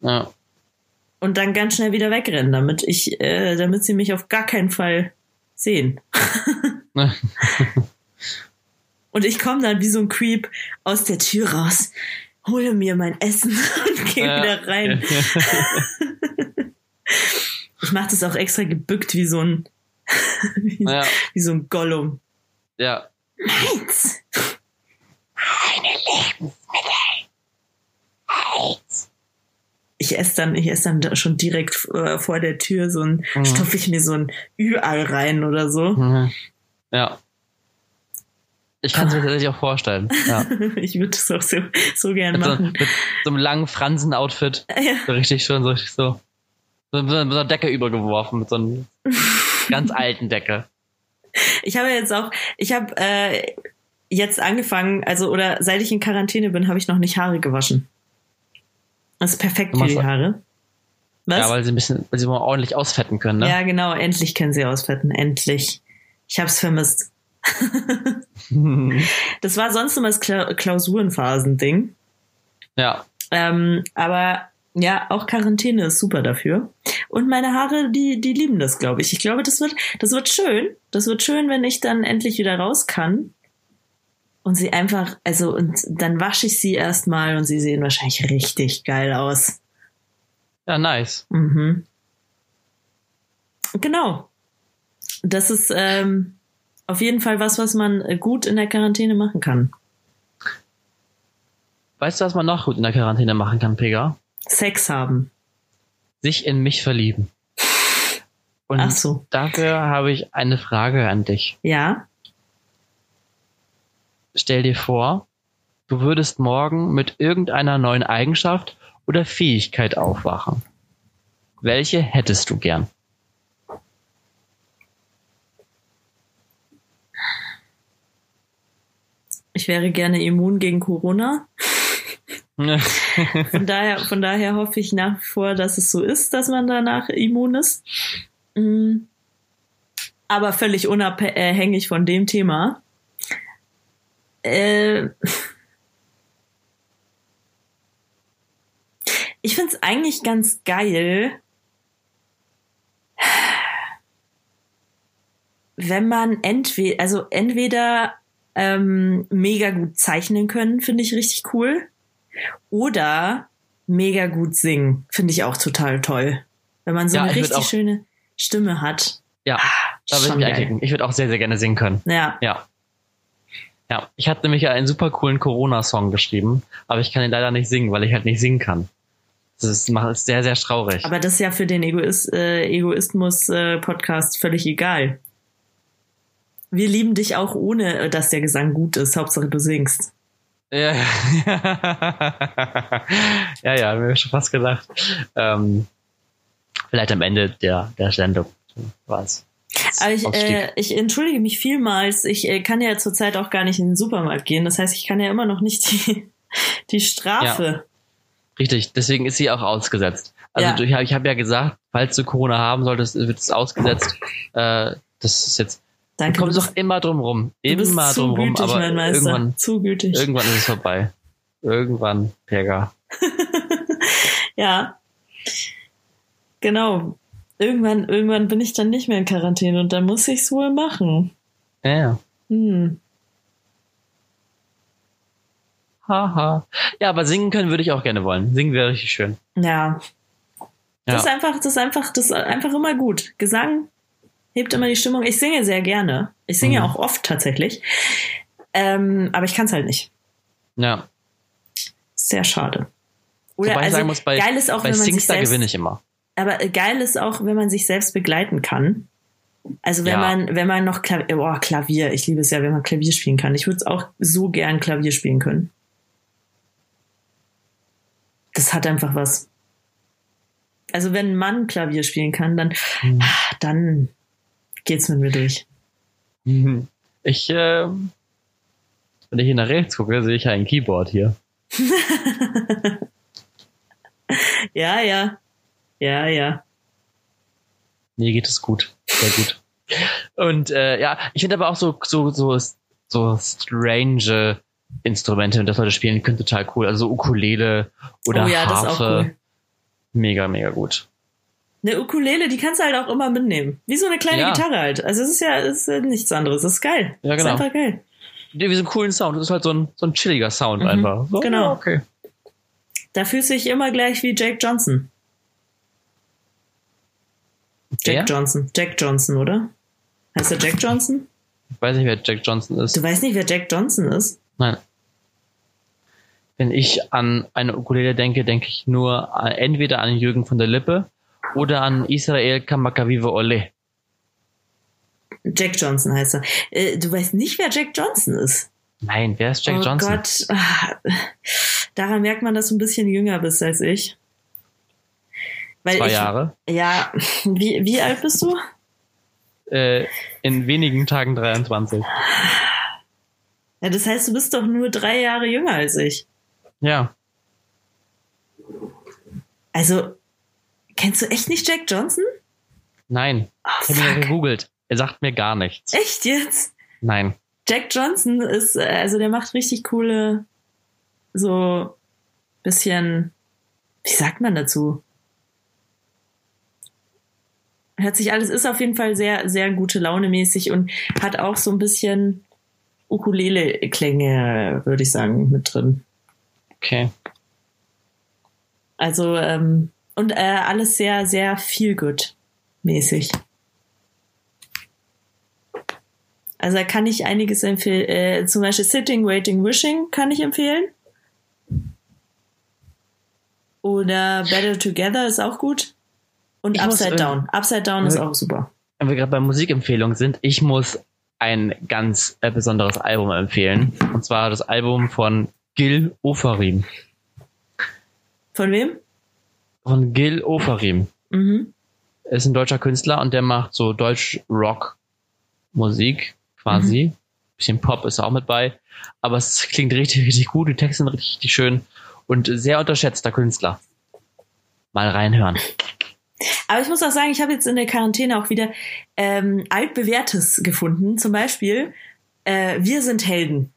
S2: Ja.
S1: Und dann ganz schnell wieder wegrennen, damit ich, äh, damit sie mich auf gar keinen Fall sehen. *laughs* *laughs* Und ich komme dann wie so ein Creep aus der Tür raus, hole mir mein Essen *laughs* und gehe
S2: Ja.
S1: wieder rein. *laughs* Ich mache das auch extra gebückt wie so ein *laughs* wie,
S2: ja.
S1: wie so ein Gollum.
S2: Ja.
S1: Meins. Ich esse dann, ich esse dann da schon direkt äh, vor der Tür so ein,
S2: Mhm.
S1: stopfe ich mir so ein Ü-Ei rein oder so.
S2: Mhm. Ja. Ich kann es mir *laughs* tatsächlich auch vorstellen. Ja. *laughs*
S1: Ich würde das auch so, so gern
S2: Mit, so,
S1: machen.
S2: mit so einem langen Fransen-Outfit.
S1: Ja.
S2: So richtig schön, so richtig so. So mit so einer Decke übergeworfen, mit so einer *laughs* ganz alten Decke.
S1: Ich habe jetzt auch, ich habe äh, jetzt angefangen, also oder seit ich in Quarantäne bin, habe ich noch nicht Haare gewaschen. Das ist perfekt für die Haare. Was?
S2: Ja, weil sie ein bisschen, weil sie mal ordentlich ausfetten können, ne?
S1: Ja, genau, endlich können sie ausfetten, endlich. Ich hab's vermisst. *laughs* Das war sonst immer das Kla Klausurenphasen-Ding.
S2: ja.
S1: Ähm, aber ja, auch Quarantäne ist super dafür. Und meine Haare, die, die lieben das, glaube ich. Ich glaube, das wird, das wird schön. Das wird schön, wenn ich dann endlich wieder raus kann. Und sie einfach, also, und dann wasche ich sie erstmal und sie sehen wahrscheinlich richtig geil aus.
S2: Ja, nice.
S1: Mhm. Genau. Das ist ähm, auf jeden Fall was, was man äh, gut in der Quarantäne machen kann.
S2: Weißt du, was man noch gut in der Quarantäne machen kann, Pega?
S1: Sex haben.
S2: Sich in mich verlieben. Und
S1: Ach so.
S2: dafür habe ich eine Frage an dich.
S1: Ja.
S2: Stell dir vor, du würdest morgen mit irgendeiner neuen Eigenschaft oder Fähigkeit aufwachen. Welche hättest du gern?
S1: Ich wäre gerne immun gegen Corona. Von daher, von daher hoffe ich nach wie vor, dass es so ist, dass man danach immun ist. Mm. Aber völlig unabhängig von dem Thema. Äh, ich finde es eigentlich ganz geil, wenn man entweder, also entweder ähm, mega gut zeichnen können, finde ich richtig cool. Oder mega gut singen, finde ich auch total toll. Wenn man so
S2: Ja,
S1: eine richtig
S2: auch-
S1: schöne Stimme hat.
S2: ja, da will ich mich einklicken. Ich würde auch sehr, sehr gerne singen können.
S1: Ja,
S2: Ja. Ja, ich hatte nämlich einen super coolen Corona-Song geschrieben, aber ich kann ihn leider nicht singen, weil ich halt nicht singen kann. Das ist, macht es sehr, sehr traurig.
S1: aber das ist ja für den Egoist, äh, Egoismus-Podcast völlig egal. Wir lieben dich auch ohne, dass der Gesang gut ist. Hauptsache du singst.
S2: Ja, ja, *laughs* ja, ja, mir schon fast gedacht. Ähm, vielleicht am Ende der, der Sendung was.
S1: Aber ich, äh, ich entschuldige mich vielmals. Ich äh, kann ja zurzeit auch gar nicht in den Supermarkt gehen. Das heißt, ich kann ja immer noch nicht die, *laughs* die Strafe.
S2: Richtig, deswegen ist sie auch ausgesetzt. Also
S1: Ja.
S2: du, ich habe hab ja gesagt, falls du Corona haben solltest, wird es ausgesetzt. Äh, das ist jetzt, du
S1: Danke.
S2: kommst
S1: du
S2: doch
S1: bist,
S2: immer drum rum. Immer drum rum, aber irgendwann, irgendwann ist es vorbei. Irgendwann, Pega. *laughs*
S1: ja. Genau. Irgendwann, irgendwann bin ich dann nicht mehr in Quarantäne und dann muss ich's wohl machen.
S2: Ja, ja.
S1: Hm.
S2: Haha. Ja, aber singen können würde ich auch gerne wollen. Singen wäre richtig schön.
S1: Ja. Das
S2: Ja.
S1: ist einfach, das ist einfach, das ist einfach immer gut. Gesang hebt immer die Stimmung. Ich singe sehr gerne. Ich singe
S2: Mhm.
S1: auch oft tatsächlich. Ähm, aber ich kann es halt nicht.
S2: Ja.
S1: Sehr schade. Oder
S2: Wobei ich
S1: also,
S2: sagen muss, bei,
S1: geil ist auch,
S2: bei
S1: wenn man sich
S2: Singstar
S1: selbst,
S2: gewinne ich immer.
S1: aber geil ist auch, wenn man sich selbst begleiten kann. Also wenn
S2: Ja.
S1: man, wenn man noch Klavier, oh, Klavier, ich liebe es ja, wenn man Klavier spielen kann. Ich würde es auch so gern Klavier spielen können. das hat einfach was. Also wenn ein Mann Klavier spielen kann, dann,
S2: Hm.
S1: dann geht's mit mir durch.
S2: Ich, äh, wenn ich hier nach rechts gucke, sehe ich ein Keyboard hier. *laughs*
S1: Ja, ja. Ja, ja.
S2: Mir geht es gut. Sehr gut. Und äh, ja, ich finde aber auch so, so, so, so strange Instrumente, das Leute spielen können, total cool. Also so Ukulele oder
S1: oh ja, das ist auch
S2: Harfe.
S1: cool.
S2: Mega, mega gut.
S1: Eine Ukulele, die kannst du halt auch immer mitnehmen. Wie so eine kleine
S2: Ja.
S1: Gitarre halt. Also es ist ja es ist nichts anderes. Das ist geil.
S2: Ja,
S1: Das
S2: genau.
S1: ist einfach geil.
S2: So einen coolen Sound. Das ist halt so ein, so ein chilliger Sound
S1: Mhm,
S2: einfach. So,
S1: genau.
S2: ja, Okay.
S1: Da fühlst du dich immer gleich wie Jack Johnson. Jack
S2: Wer?
S1: Johnson. Jack Johnson, oder? Heißt er Jack Johnson?
S2: Ich weiß nicht, wer Jack Johnson ist.
S1: Du weißt nicht, wer Jack Johnson ist?
S2: Nein. Wenn ich an eine Ukulele denke, denke ich nur an, entweder an Jürgen von der Lippe oder an Israel Kamakavive Ole.
S1: Jack Johnson heißt er. Äh, du weißt nicht, wer Jack Johnson ist.
S2: Nein, wer ist Jack
S1: oh
S2: Johnson?
S1: Gott. Ah, Daran merkt man, dass du ein bisschen jünger bist als ich. Weil
S2: Zwei
S1: ich,
S2: Jahre.
S1: Ja, wie, wie alt bist du?
S2: Äh, in wenigen Tagen 23.
S1: Ja, das heißt, du bist doch nur drei Jahre jünger als ich.
S2: Ja.
S1: Also, kennst du echt nicht Jack Johnson?
S2: Nein.
S1: Oh,
S2: Ich habe ihn gegoogelt. Er sagt mir gar nichts.
S1: Echt jetzt?
S2: Nein.
S1: Jack Johnson ist, äh, also der macht richtig coole, so bisschen, wie sagt man dazu? Hört sich alles, ist auf jeden Fall sehr, sehr gute Laune mäßig und hat auch so ein bisschen Ukulele-Klänge, würde ich sagen, mit drin.
S2: Okay.
S1: Also, ähm, und äh, alles sehr, sehr viel good mäßig. Also da kann ich einiges empfehlen. Äh, zum Beispiel Sitting, Waiting, Wishing kann ich empfehlen. Oder Better Together ist auch gut. Und
S2: Ich muss,
S1: Upside
S2: äh,
S1: Down. Upside Down ist
S2: äh,
S1: auch super.
S2: Wenn wir gerade bei Musikempfehlungen sind, ich muss ein ganz äh, besonderes Album empfehlen. Und zwar das Album von Gil Ofarim.
S1: Von wem?
S2: Von Gil Ofarim.
S1: Mhm.
S2: Er ist ein deutscher Künstler und der macht so Deutsch-Rock-Musik quasi. Bisschen Pop ist auch mit bei. Aber es klingt richtig, richtig gut. Die Texte sind richtig schön und sehr unterschätzter Künstler. Mal reinhören.
S1: Aber ich muss auch sagen, ich habe jetzt in der Quarantäne auch wieder ähm, altbewährtes gefunden. Zum Beispiel äh, Wir sind Helden.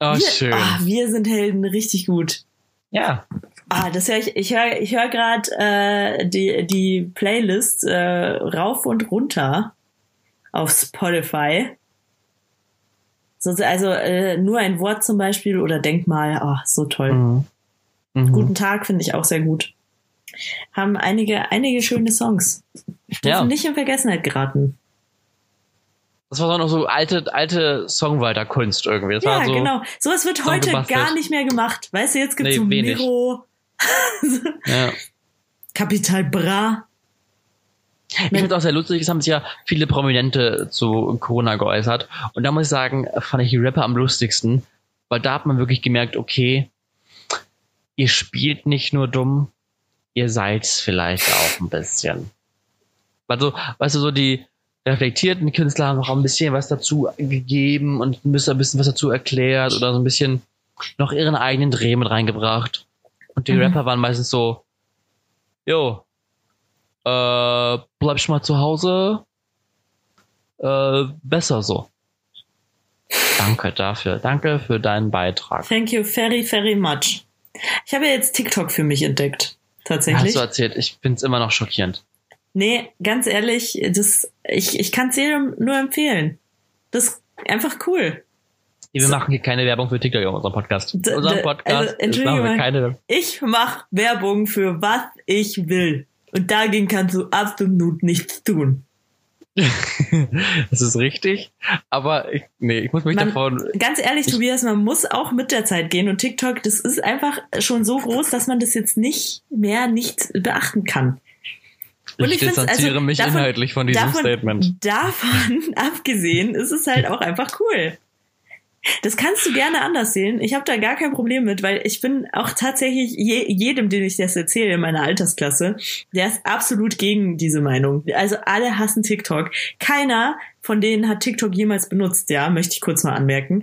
S2: Oh,
S1: wir,
S2: schön.
S1: Ah, wir sind Helden, richtig gut.
S2: Ja.
S1: Ah, das höre ich. Ich höre ich hör gerade äh, die, die Playlist äh, rauf und runter auf Spotify. So, also äh, nur ein Wort zum Beispiel oder Denkmal. Ah, so toll.
S2: Mhm. Mhm.
S1: Guten Tag finde ich auch sehr gut. Haben einige, einige schöne Songs. Dürfen
S2: Ja.
S1: nicht in Vergessenheit geraten.
S2: Das war so noch so alte, alte Songwriter-Kunst irgendwie. Das
S1: Ja,
S2: war so,
S1: genau. Sowas wird heute gar nicht mehr gemacht. Weißt du, jetzt gibt's
S2: Nee,
S1: so. Miro,
S2: Ja.
S1: Capital Bra.
S2: Ich finde es auch sehr lustig, es haben sich ja viele Prominente zu Corona geäußert. Und da muss ich sagen, fand ich die Rapper am lustigsten, weil da hat man wirklich gemerkt, okay, ihr spielt nicht nur dumm, ihr seid's vielleicht auch ein bisschen. Also, weißt du, so die reflektierten Künstler haben noch ein bisschen was dazu gegeben und müssen ein bisschen was dazu erklärt oder so ein bisschen noch ihren eigenen Dreh mit reingebracht. Und die
S1: Mhm.
S2: Rapper waren meistens so, jo, äh, bleibst mal zu Hause, äh, besser so. Danke dafür. Danke für deinen Beitrag.
S1: Thank you very, very much. Ich habe ja jetzt TikTok für mich entdeckt.
S2: Hast
S1: Tatsächlich.
S2: du erzählt? Ich find's immer noch schockierend.
S1: Nee, ganz ehrlich, das, ich, ich kann es jedem nur empfehlen. Das ist einfach cool.
S2: Wir
S1: So.
S2: machen hier keine Werbung für TikTok in unserem Podcast. In unserem
S1: d-
S2: Podcast
S1: also,
S2: machen wir keine.
S1: Ich mache Werbung für was ich will. Und dagegen kannst du absolut nichts tun. *laughs*
S2: das ist richtig. Aber ich, nee, ich muss mich
S1: Man-
S2: davon.
S1: Ganz ehrlich,
S2: Ich-
S1: Tobias, man muss auch mit der Zeit gehen. Und TikTok, das ist einfach schon so groß, dass man das jetzt nicht mehr nicht beachten kann. Und
S2: Ich
S1: ich find's-
S2: distanziere
S1: also
S2: mich
S1: davon-
S2: inhaltlich von diesem
S1: davon,
S2: Statement.
S1: Davon *laughs* abgesehen ist es halt auch einfach cool. Das kannst du gerne anders sehen. Ich habe da gar kein Problem mit, weil ich bin auch tatsächlich je, jedem, den ich das erzähle in meiner Altersklasse, der ist absolut gegen diese Meinung. Also alle hassen TikTok. Keiner von denen hat TikTok jemals benutzt, ja, möchte ich kurz mal anmerken.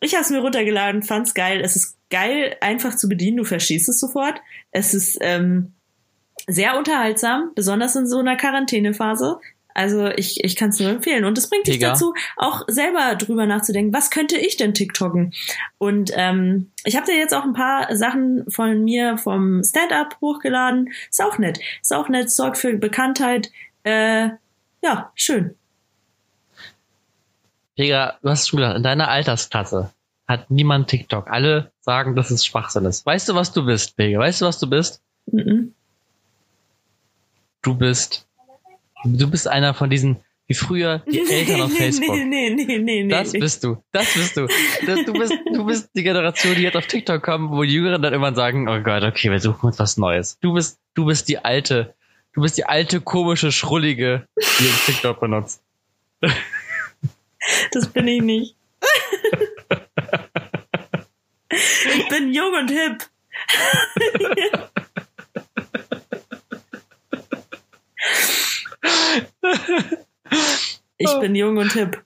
S1: Ich habe es mir runtergeladen, fand's geil. Es ist geil, einfach zu bedienen. Du verschießt es sofort. Es ist ähm, sehr unterhaltsam, besonders in so einer Quarantänephase. Also ich, ich kann es nur empfehlen. Und es bringt dich
S2: Mega.
S1: dazu, auch selber drüber nachzudenken, was könnte ich denn TikToken? Und ähm, ich habe dir jetzt auch ein paar Sachen von mir vom Stand-up hochgeladen. Ist auch nett. Ist auch nett, sorgt für Bekanntheit. Äh, ja, schön.
S2: Digga, du hast schon gesagt, in deiner Altersklasse hat niemand TikTok. Alle sagen, dass es Schwachsinn ist. Weißt du, was du bist, Digga? Weißt du, was du bist?
S1: Mhm.
S2: Du bist, du bist einer von diesen, wie früher die Eltern auf Facebook.
S1: Nee, nee, nee, nee, nee.
S2: Das bist du. Das bist du. Das, du, bist, du bist die Generation, die jetzt auf TikTok kommen, wo die Jüngeren dann immer sagen, oh Gott, okay, wir suchen uns was Neues. Du bist, du bist die alte, du bist die alte, komische, schrullige, die TikTok benutzt.
S1: Das bin ich nicht. *laughs* ich bin jung und hip. Ich bin jung und hip.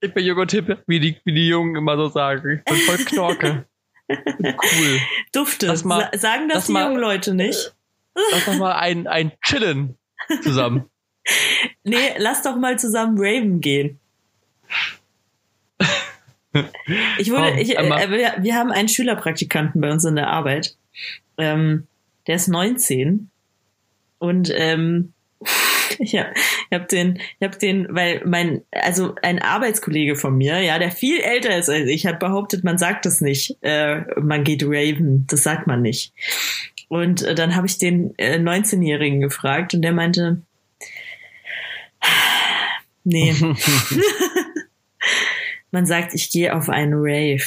S2: Ich bin jung und hip, wie die, wie die Jungen immer so sagen. Ich bin voll Knorke. Cool.
S1: Dufte.
S2: Lass mal-
S1: Sa sagen das
S2: lass
S1: die
S2: mal-
S1: jungen Leute nicht?
S2: Lass doch mal ein, ein Chillen zusammen.
S1: Nee, lass doch mal zusammen Raven gehen. Ich
S2: Komm,
S1: ich, äh, wir, wir haben einen Schülerpraktikanten bei uns in der Arbeit. Ähm, der ist 19 und ähm, *laughs* ich habe ich hab den, ich hab den, weil mein, also ein Arbeitskollege von mir, ja, der viel älter ist als ich, hat behauptet, man sagt das nicht, äh, man geht Raven, das sagt man nicht. Und äh, dann habe ich den äh, 19-Jährigen gefragt und der meinte, *sighs* nee, *laughs* man sagt, ich gehe auf einen Rave.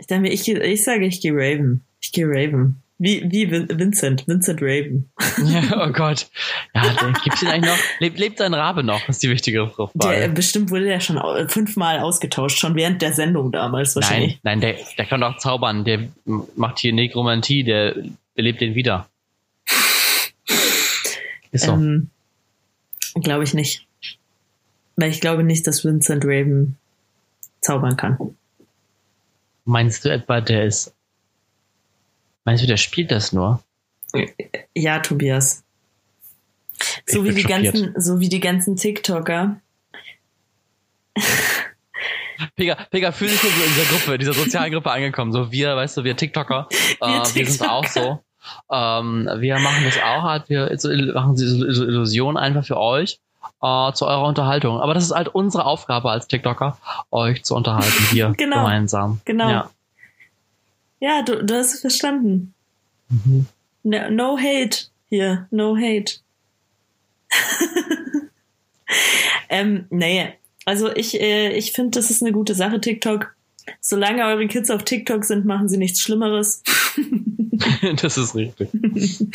S1: Ich dachte mir, ich, ich sage, ich gehe Raven. Ich gehe Raven. Wie, wie Vin- Vincent, Vincent Raven. *laughs*
S2: Ja, oh Gott. Ja, der, gibt's ihn eigentlich noch? Lebt, lebt sein Rabe noch? Ist die wichtige
S1: Der,
S2: Frage.
S1: bestimmt wurde der schon fünfmal ausgetauscht, schon während der Sendung damals
S2: Nein,
S1: wahrscheinlich.
S2: nein, der, der kann doch zaubern. Der macht hier Nekromantie, der belebt den wieder. Ist so.
S1: Ähm, glaube ich nicht. Weil ich glaube nicht, dass Vincent Raven zaubern kann.
S2: Meinst du etwa, der ist. Meinst du, der spielt das nur?
S1: Ja, Tobias. So wie die
S2: schockiert.
S1: ganzen, so wie die ganzen TikToker.
S2: Pega, Pega fühlt sich so in dieser Gruppe, in dieser sozialen Gruppe angekommen. So wir, weißt du, wir TikToker, äh, wir sind
S1: TikToker.
S2: auch so. Ähm, wir machen das auch halt, wir machen diese Illusion einfach für euch äh, zu eurer Unterhaltung. Aber das ist halt unsere Aufgabe als TikToker, euch zu unterhalten hier *laughs*
S1: Genau.
S2: gemeinsam.
S1: Genau.
S2: Ja.
S1: Ja, du, du hast es verstanden.
S2: Mhm.
S1: No, no hate hier, no hate. *laughs* ähm, nee, also ich, äh, ich finde, das ist eine gute Sache, TikTok. Solange eure Kids auf TikTok sind, machen sie nichts Schlimmeres. *laughs*
S2: das ist richtig. *laughs*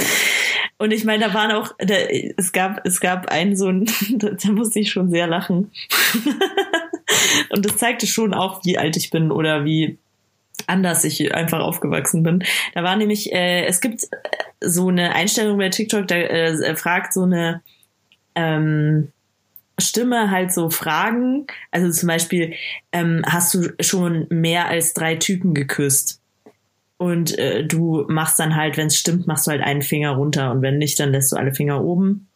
S1: Und ich meine, da waren auch, da, es gab, es gab einen so ein, da, da musste ich schon sehr lachen. Und das zeigte schon auch, wie alt ich bin oder wie anders ich einfach aufgewachsen bin. Da war nämlich, äh, es gibt so eine Einstellung bei TikTok, da äh, fragt so eine ähm, Stimme halt so Fragen. Also zum Beispiel, ähm, hast du schon mehr als drei Typen geküsst? Und äh, du machst dann halt, wenn es stimmt, machst du halt einen Finger runter und wenn nicht, dann lässt du alle Finger oben.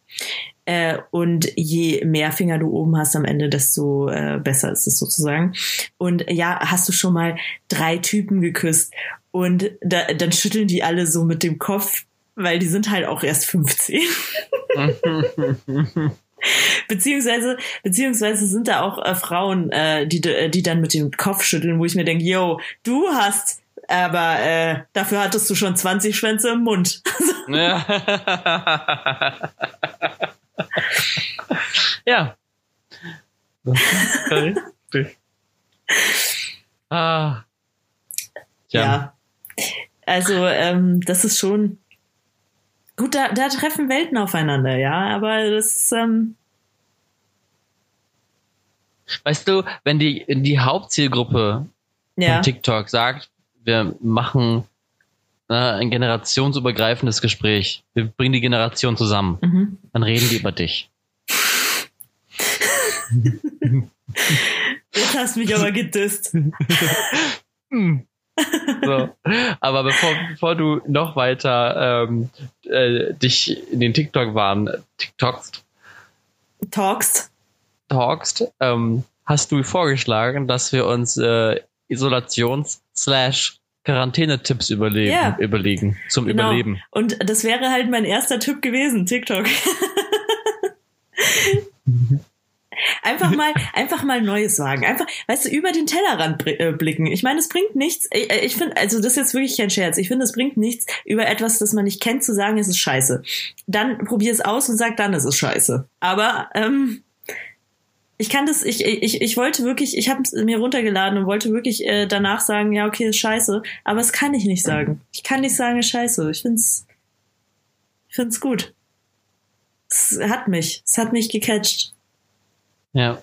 S1: Äh, und je mehr Finger du oben hast am Ende, desto äh, besser ist es sozusagen. Und ja, hast du schon mal drei Typen geküsst und da, dann schütteln die alle so mit dem Kopf, weil die sind halt auch erst 15. *laughs* beziehungsweise, beziehungsweise sind da auch äh, Frauen, äh, die, die dann mit dem Kopf schütteln, wo ich mir denke, yo, du hast, aber äh, dafür hattest du schon 20 Schwänze im Mund. *laughs*
S2: ja. Richtig. *laughs* Ah. Tja.
S1: Ja. Also, ähm, das ist schon. Gut, da, da treffen Welten aufeinander, ja, aber das, ähm,
S2: Weißt du, wenn die, die Hauptzielgruppe
S1: Ja.
S2: von TikTok sagt, wir machen äh, ein generationsübergreifendes Gespräch, wir bringen die Generation zusammen,
S1: Mhm.
S2: dann reden die über dich.
S1: Jetzt hast du mich aber gedisst.
S2: So. Aber bevor, bevor du noch weiter ähm, äh, dich in den TikTok-Waren TikToks
S1: Talkst.
S2: talkst, ähm, hast du vorgeschlagen, dass wir uns äh, Isolations- slash Quarantänetipps überlegen,
S1: Ja.
S2: überlegen zum
S1: Genau.
S2: Überleben.
S1: Und das wäre halt mein erster Tipp gewesen, TikTok. *laughs* Einfach mal, einfach mal Neues wagen. Einfach, weißt du, über den Tellerrand äh, blicken. Ich meine, es bringt nichts. Ich, ich finde, also das ist jetzt wirklich kein Scherz. Ich finde, es bringt nichts, über etwas, das man nicht kennt, zu sagen, es ist scheiße. Dann probier es aus und sag dann, es ist scheiße. Aber ähm, ich kann das, ich, ich, ich wollte wirklich, ich habe es mir runtergeladen und wollte wirklich äh, danach sagen, ja, okay, ist scheiße. Aber es kann ich nicht sagen. Ich kann nicht sagen, ist scheiße. Ich find's, ich find's gut. Es hat mich, es hat mich gecatcht.
S2: Ja.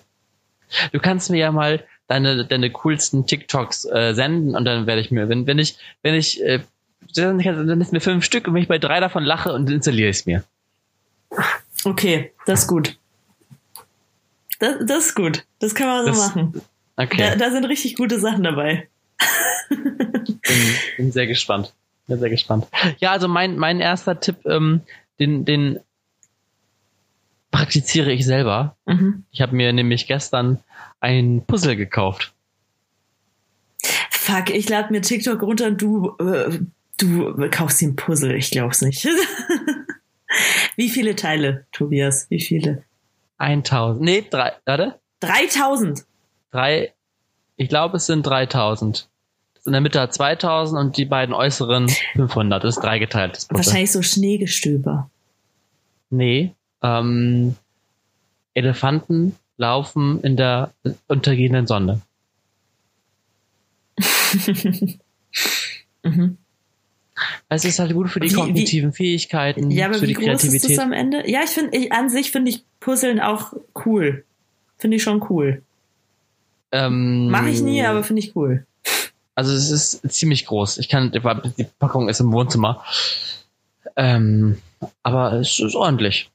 S2: Du kannst mir ja mal deine, deine coolsten TikToks äh, senden und dann werde ich mir, wenn, wenn ich, wenn ich, äh, dann dann ist mir fünf Stück und wenn ich bei drei davon lache und installiere ich es mir.
S1: Okay, das ist gut. Das, das ist gut. Das kann man so
S2: Das-
S1: machen.
S2: Okay.
S1: Da, da sind richtig gute Sachen dabei. *laughs*
S2: bin, bin sehr gespannt. Bin sehr gespannt. Ja, also mein, mein erster Tipp, ähm, den, den praktiziere ich selber.
S1: Mhm.
S2: Ich habe mir nämlich gestern ein Puzzle gekauft.
S1: Fuck, ich lade mir TikTok runter und du, äh, du kaufst dir ein Puzzle. Ich glaub's nicht. *laughs* Wie viele Teile, Tobias? Wie viele?
S2: 1000. Nee, drei, warte.
S1: 3000.
S2: Drei, ich glaube, es sind 3000. Das in der Mitte hat 2000 und die beiden äußeren 500. Das ist dreigeteiltes Puzzle.
S1: Wahrscheinlich so Schneegestöber.
S2: Nee, ähm, Elefanten laufen in der untergehenden Sonne. *laughs* *laughs*
S1: mhm.
S2: Es ist halt gut für die
S1: Wie- wie-
S2: kognitiven Fähigkeiten,
S1: Ja, aber
S2: für
S1: wie
S2: die
S1: groß ist
S2: Kreativität.
S1: das am Ende? Ja, ich finde, ich, an sich finde ich Puzzeln auch cool. Finde ich schon cool.
S2: ähm,
S1: Mache ich nie, aber finde ich cool.
S2: Also es ist ziemlich groß. Ich kann, die Packung ist im Wohnzimmer. Ähm, aber es ist ordentlich.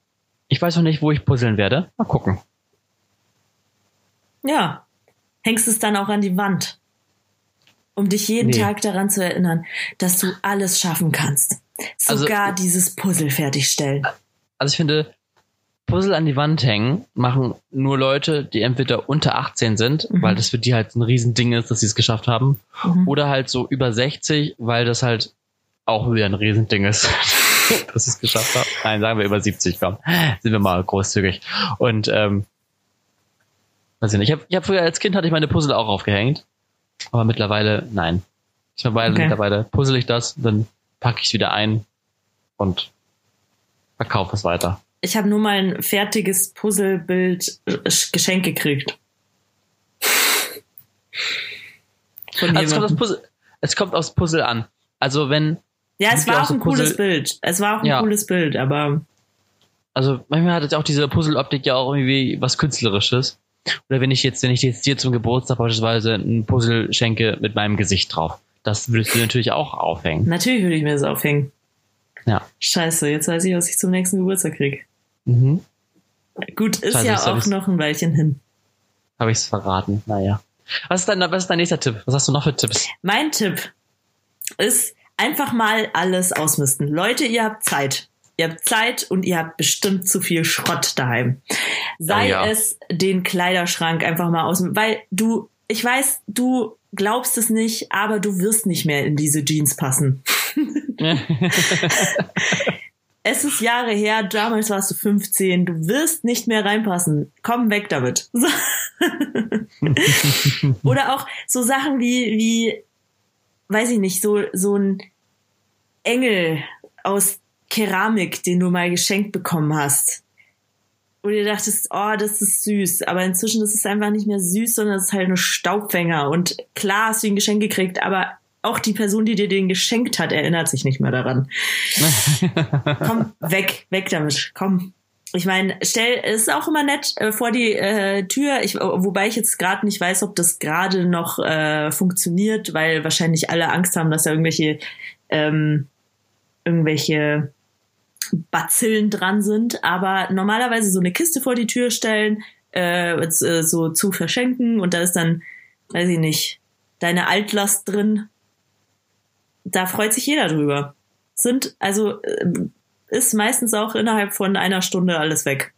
S2: Ich weiß noch nicht, wo ich puzzeln werde. Mal gucken.
S1: Ja. Hängst es dann auch an die Wand, um dich jeden
S2: Nee.
S1: Tag daran zu erinnern, dass du alles schaffen kannst.
S2: Also-
S1: Sogar dieses Puzzle fertigstellen.
S2: Also ich finde, Puzzle an die Wand hängen machen nur Leute, die entweder unter 18 sind,
S1: Mhm.
S2: weil das für die halt ein Riesending ist, dass sie es geschafft haben,
S1: Mhm.
S2: oder halt so über 60, weil das halt auch wieder ein Riesending ist, *laughs* dass sie es geschafft haben. Nein, sagen wir über 70, komm. Sind wir mal großzügig. Und ähm, weiß ich nicht. Ich habe hab früher als Kind hatte ich meine Puzzle auch aufgehängt, aber mittlerweile nein. Ich mittlerweile,
S1: Okay.
S2: mittlerweile puzzle ich das, dann packe ich es wieder ein und verkaufe es weiter.
S1: Ich habe nur mal ein fertiges Puzzlebild äh, geschenkt gekriegt.
S2: Also es, kommt aufs. Puzzle, es kommt aufs Puzzle an. Also wenn,
S1: Ja, es war
S2: auch
S1: ein cooles
S2: Puzzle-
S1: Bild. Es war auch ein
S2: Ja.
S1: cooles Bild, aber
S2: also manchmal hat jetzt auch diese Puzzle-Optik ja auch irgendwie was Künstlerisches. Oder wenn ich jetzt, wenn ich jetzt dir zum Geburtstag beispielsweise ein Puzzle schenke mit meinem Gesicht drauf. Das würdest du natürlich auch aufhängen.
S1: natürlich würde ich mir das aufhängen.
S2: Ja.
S1: Scheiße, jetzt weiß ich, was ich zum nächsten Geburtstag krieg.
S2: Mhm.
S1: Gut, ist
S2: Scheiße,
S1: ja auch
S2: ich's-
S1: noch ein Weilchen hin.
S2: Habe ich es verraten. Naja. Was ist, dein, was ist dein nächster Tipp? Was hast du noch für Tipps?
S1: Mein Tipp ist einfach mal alles ausmisten. Leute, ihr habt Zeit. Ihr habt Zeit und ihr habt bestimmt zu viel Schrott daheim. Sei
S2: Oh ja.
S1: es den Kleiderschrank einfach mal aus, weil du, ich weiß, du glaubst es nicht, aber du wirst nicht mehr in diese Jeans passen. *laughs* Es ist Jahre her, damals warst du 15, du wirst nicht mehr reinpassen. Komm weg damit. So. *laughs* Oder auch so Sachen wie, wie, weiß ich nicht, so, so ein Engel aus Keramik, den du mal geschenkt bekommen hast. Wo du dir dachtest, oh, das ist süß. Aber inzwischen ist es einfach nicht mehr süß, sondern es ist halt ein Staubfänger. Und klar hast du ihn geschenkt gekriegt, aber auch die Person, die dir den geschenkt hat, erinnert sich nicht mehr daran. *laughs* Komm, weg, weg damit. Komm. ich meine, stell, es ist auch immer nett äh, vor die äh, Tür, ich, wobei ich jetzt gerade nicht weiß, ob das gerade noch äh, funktioniert, weil wahrscheinlich alle Angst haben, dass da irgendwelche ähm, irgendwelche Bazillen dran sind. Aber normalerweise so eine Kiste vor die Tür stellen, äh, äh so zu verschenken und da ist dann, weiß ich nicht, deine Altlast drin. Da freut sich jeder drüber. Sind also äh, ist meistens auch innerhalb von einer Stunde alles weg.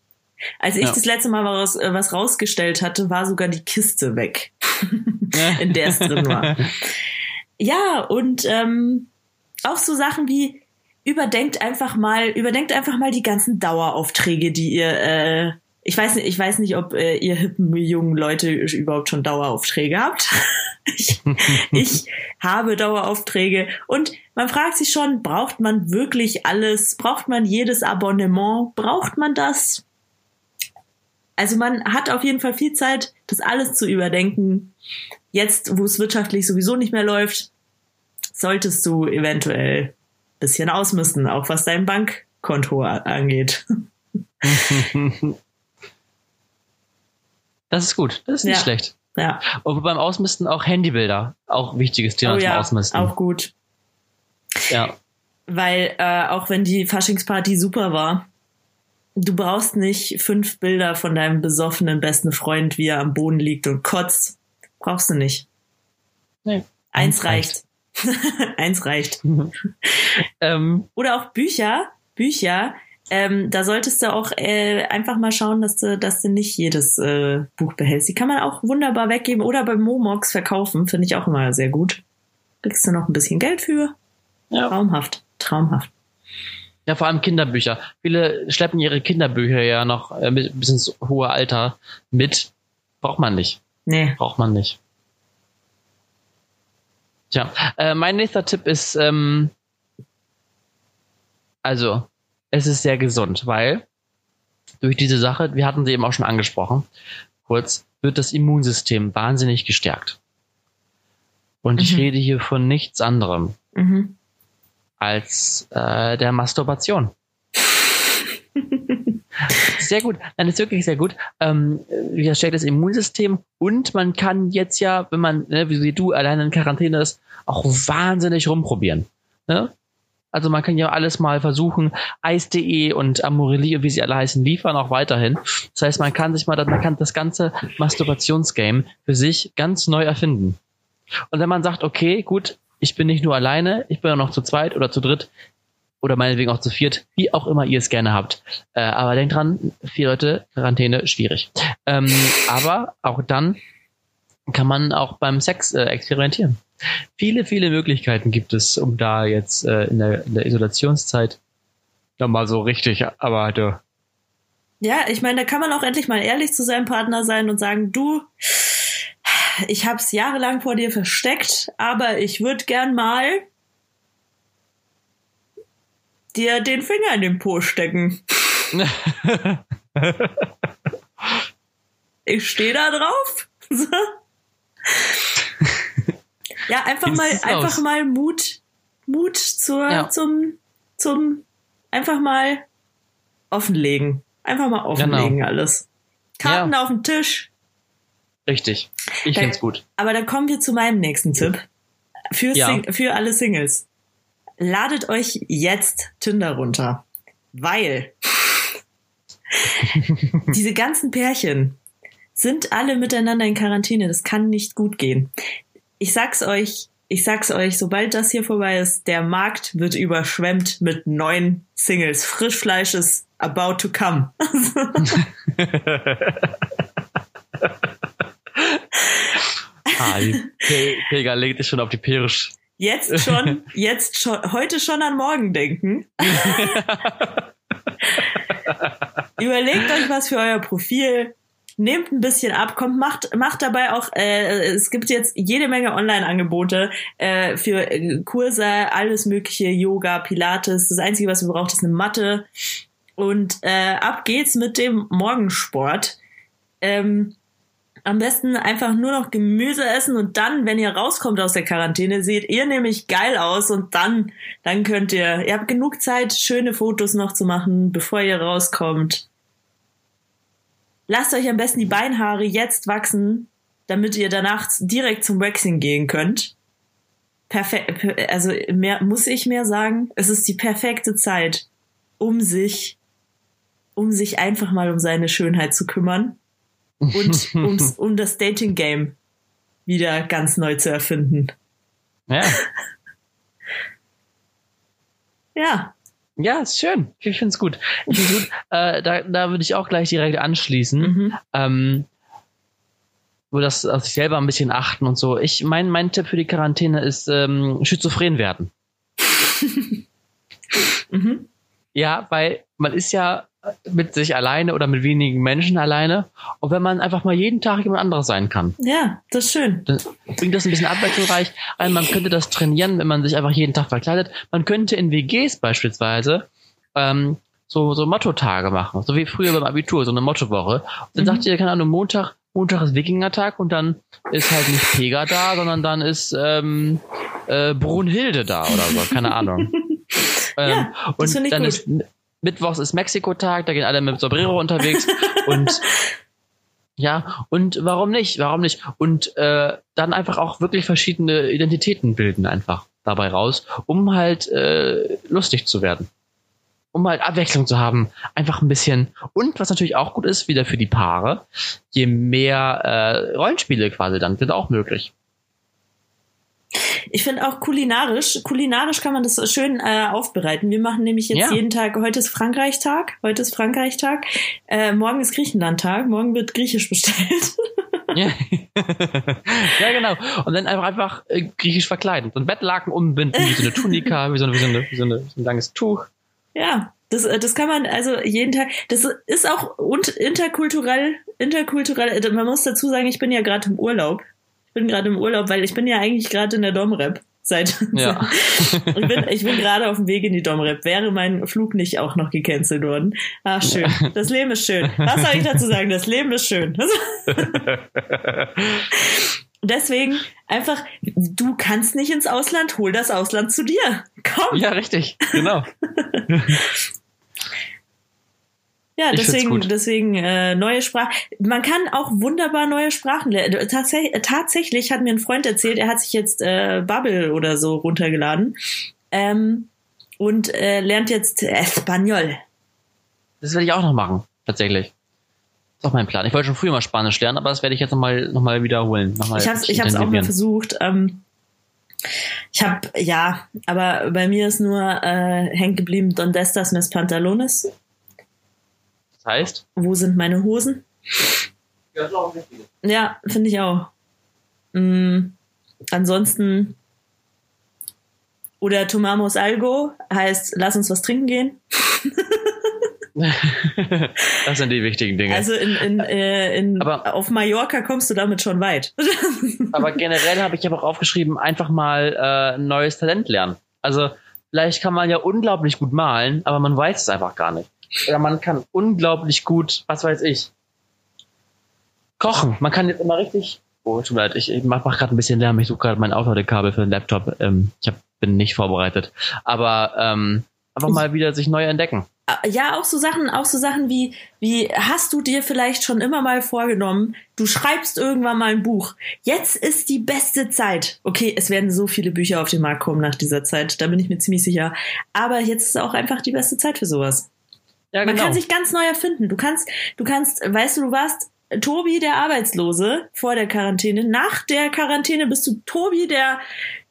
S1: Als ich ja. das letzte Mal was, äh, was rausgestellt hatte, war sogar die Kiste weg, *laughs* in der es drin war. Ja, und ähm, auch so Sachen wie überdenkt einfach mal, überdenkt einfach mal die ganzen Daueraufträge, die ihr, äh, ich weiß nicht, ich weiß nicht, ob äh, ihr hippen jungen Leute überhaupt schon Daueraufträge habt. *laughs* ich, ich habe Daueraufträge und man fragt sich schon, braucht man wirklich alles? Braucht man jedes Abonnement? Braucht man das? Also man hat auf jeden Fall viel Zeit, das alles zu überdenken. Jetzt, wo es wirtschaftlich sowieso nicht mehr läuft, solltest du eventuell bisschen ausmisten, auch was dein Bankkonto angeht. *laughs*
S2: Das ist gut, das ist nicht ja. schlecht. Ja. Und beim Ausmisten auch Handybilder, auch wichtiges Thema oh, zum ja, Ausmisten.
S1: Auch gut. Ja. Weil äh, auch wenn die Faschingsparty super war, du brauchst nicht fünf Bilder von deinem besoffenen besten Freund, wie er am Boden liegt und kotzt. Brauchst du nicht. Nee. Eins reicht. *laughs* Eins reicht. ähm, Oder auch Bücher. Bücher. Ähm, da solltest du auch äh, einfach mal schauen, dass du, dass du nicht jedes äh, Buch behältst. Die kann man auch wunderbar weggeben oder bei Momox verkaufen. Finde ich auch immer sehr gut. Kriegst du noch ein bisschen Geld für. Ja. Traumhaft, traumhaft.
S2: Ja, vor allem Kinderbücher. Viele schleppen ihre Kinderbücher ja noch äh, bis ins hohe Alter mit. Braucht man nicht. Nee. Braucht man nicht. Tja, äh, mein nächster Tipp ist, ähm, also, es ist sehr gesund, weil durch diese Sache, wir hatten sie eben auch schon angesprochen, kurz, wird das Immunsystem wahnsinnig gestärkt. Und mhm. ich rede hier von nichts anderem. Mhm als äh, der Masturbation. *laughs* sehr gut. Nein, ist wirklich sehr gut. Ähm, stärkt das Immunsystem und man kann jetzt ja, wenn man, ne, wie du alleine in Quarantäne ist, auch wahnsinnig rumprobieren. Ne? Also man kann ja alles mal versuchen. Eis.de und Amorelie, wie sie alle heißen, liefern auch weiterhin. Das heißt, man kann sich mal, man kann das ganze Masturbationsgame für sich ganz neu erfinden. Und wenn man sagt, okay, gut, ich bin nicht nur alleine, ich bin auch noch zu zweit oder zu dritt oder meinetwegen auch zu viert, wie auch immer ihr es gerne habt. Äh, aber denkt dran, vier Leute, Quarantäne, schwierig. Ähm, aber auch dann kann man auch beim Sex äh, experimentieren. Viele, viele Möglichkeiten gibt es, um da jetzt äh, in, der, in der Isolationszeit nochmal so richtig, aber du.
S1: Ja, ich meine, da kann man auch endlich mal ehrlich zu seinem Partner sein und sagen, du, ich habe es jahrelang vor dir versteckt, aber ich würde gern mal dir den Finger in den Po stecken. ich stehe da drauf. ja, einfach mal, einfach mal Mut, Mut zur, ja. zum, zum, einfach mal offenlegen. Einfach mal offenlegen genau. alles. Karten ja. auf dem Tisch,
S2: Richtig. Ich finde es gut.
S1: Aber dann kommen wir zu meinem nächsten Tipp. Für, ja. für alle Singles. Ladet euch jetzt Tinder runter. Weil *laughs* diese ganzen Pärchen sind alle miteinander in Quarantäne. Das kann nicht gut gehen. Ich sag's euch, ich sag's euch, sobald das hier vorbei ist, der Markt wird überschwemmt mit neuen Singles. Frischfleisch ist about to come. *laughs*
S2: Ah, die Pega legt es schon auf die Perisch.
S1: Jetzt schon, *laughs* jetzt schon, heute schon an morgen denken. *laughs* Überlegt euch was für euer Profil. Nehmt ein bisschen ab, kommt, macht, macht dabei auch, äh, es gibt jetzt jede Menge Online-Angebote äh, für äh, Kurse, alles mögliche, Yoga, Pilates. Das Einzige, was ihr braucht, ist eine Matte. Und äh, ab geht's mit dem Morgensport. Ähm, am besten einfach nur noch Gemüse essen und dann, wenn ihr rauskommt aus der Quarantäne, seht ihr nämlich geil aus und dann, dann könnt ihr, ihr habt genug Zeit, schöne Fotos noch zu machen, bevor ihr rauskommt. lasst euch am besten die Beinhaare jetzt wachsen, damit ihr danach direkt zum Waxing gehen könnt. Perfekt, also mehr, muss ich mehr sagen? Es ist die perfekte Zeit, um sich, um sich einfach mal um seine Schönheit zu kümmern und *laughs* ums, um das Dating Game wieder ganz neu zu erfinden.
S2: Ja. *laughs*
S1: Ja.
S2: Ja, ist schön. Ich finde es gut. Ich find's gut. *laughs* Äh, da, da würde ich auch gleich direkt anschließen.
S1: Mhm.
S2: Ähm, wo das auf sich selber ein bisschen achten und so. Ich mein mein Tipp für die Quarantäne ist ähm, schizophren werden.
S1: Mhm.
S2: Ja, weil man ist ja mit sich alleine oder mit wenigen Menschen alleine. Und wenn man einfach mal jeden Tag jemand anderes sein kann,
S1: Ja, das ist schön.
S2: dann bringt das ein bisschen abwechslungsreich. Also man könnte das trainieren, wenn man sich einfach jeden Tag verkleidet. Man könnte in WGs beispielsweise ähm, so, so Motto-Tage machen, so wie früher beim Abitur, so eine Mottowoche. Und dann
S1: Mhm.
S2: sagt ihr, keine Ahnung, Montag, Montag ist Wikingertag und dann ist halt nicht Pega da, sondern dann ist ähm, äh, Brunhilde da oder so, keine Ahnung. *laughs* ähm,
S1: Ja, das
S2: und dann
S1: gut.
S2: ist Mittwochs ist Mexiko-Tag, da gehen alle mit Sombrero unterwegs *laughs* und ja, und warum nicht? Warum nicht? Und äh, dann einfach auch wirklich verschiedene Identitäten bilden einfach dabei raus, um halt äh, lustig zu werden. Um halt Abwechslung zu haben, einfach ein bisschen. Und was natürlich auch gut ist, wieder für die Paare, je mehr äh, Rollenspiele quasi dann sind auch möglich.
S1: Ich finde auch kulinarisch, kulinarisch kann man das schön äh, aufbereiten. Wir machen nämlich jetzt
S2: Ja.
S1: jeden Tag, heute ist Frankreich-Tag, heute ist Frankreich-Tag, äh, morgen ist Griechenland-Tag, morgen wird Griechisch bestellt. *laughs*
S2: ja. ja, genau. Und dann einfach einfach äh, griechisch verkleiden. So ein Bettlaken umbinden, wie so eine Tunika, wie so, eine, wie so, eine, wie so, eine, so ein langes Tuch.
S1: ja, das, äh, das kann man also jeden Tag, das ist auch und interkulturell, interkulturell, man muss dazu sagen, ich bin ja gerade im Urlaub. Ich bin gerade im Urlaub, weil ich bin ja eigentlich gerade in der Domrep. Seit,
S2: Ja. *laughs*
S1: ich bin, ich bin gerade auf dem Weg in die Domrep. Wäre mein Flug nicht auch noch gecancelt worden. Ach, schön. Das Leben ist schön. Was soll ich dazu sagen? Das Leben ist schön. *laughs* Deswegen einfach, du kannst nicht ins Ausland, hol das Ausland zu dir. Komm.
S2: Ja, richtig, genau. *laughs*
S1: Ja,
S2: Ich
S1: deswegen, deswegen äh, neue Sprachen. Man kann auch wunderbar neue Sprachen lernen. Tatsächlich, tatsächlich hat mir ein Freund erzählt, er hat sich jetzt äh, Bubble oder so runtergeladen ähm, und äh, lernt jetzt Espanol.
S2: Das werde ich auch noch machen, tatsächlich. ist auch mein Plan. Ich wollte schon früher mal Spanisch lernen, aber das werde ich jetzt nochmal noch mal wiederholen. Noch mal
S1: Ich habe ich hab's auch mal versucht. Ähm, ich habe ja, aber bei mir ist nur äh, hängen geblieben Donde estas mis pantalones?
S2: Das heißt?
S1: Wo sind meine Hosen?
S2: Ja.
S1: Ja, finde ich auch. Mm, ansonsten oder tomamos algo heißt lass uns was trinken gehen. *laughs*
S2: das sind die wichtigen Dinge.
S1: Also in, in, äh, in
S2: Aber-
S1: auf Mallorca kommst du damit schon weit. *laughs*
S2: aber generell habe ich aber auch aufgeschrieben, einfach mal äh, ein neues Talent lernen. Also vielleicht kann man ja unglaublich gut malen, aber man weiß es einfach gar nicht. Oder man kann unglaublich gut, was weiß ich, kochen. Man kann jetzt immer richtig. Oh, tut mir leid, ich, ich mach, mach gerade ein bisschen Lärm. Ich suche gerade mein Aufladekabel für den Laptop. Ähm, ich hab, bin nicht vorbereitet. Aber ähm, einfach mal wieder sich neu entdecken.
S1: ja, auch so Sachen, auch so Sachen wie, wie hast du dir vielleicht schon immer mal vorgenommen, du schreibst irgendwann mal ein Buch. Jetzt ist die beste Zeit. Okay, es werden so viele Bücher auf den Markt kommen nach dieser Zeit, da bin ich mir ziemlich sicher. Aber jetzt ist auch einfach die beste Zeit für sowas.
S2: Ja,
S1: Man
S2: genau.
S1: kann sich ganz neu erfinden. Du kannst, du kannst, weißt du, du warst Tobi der Arbeitslose vor der Quarantäne. Nach der Quarantäne bist du Tobi der,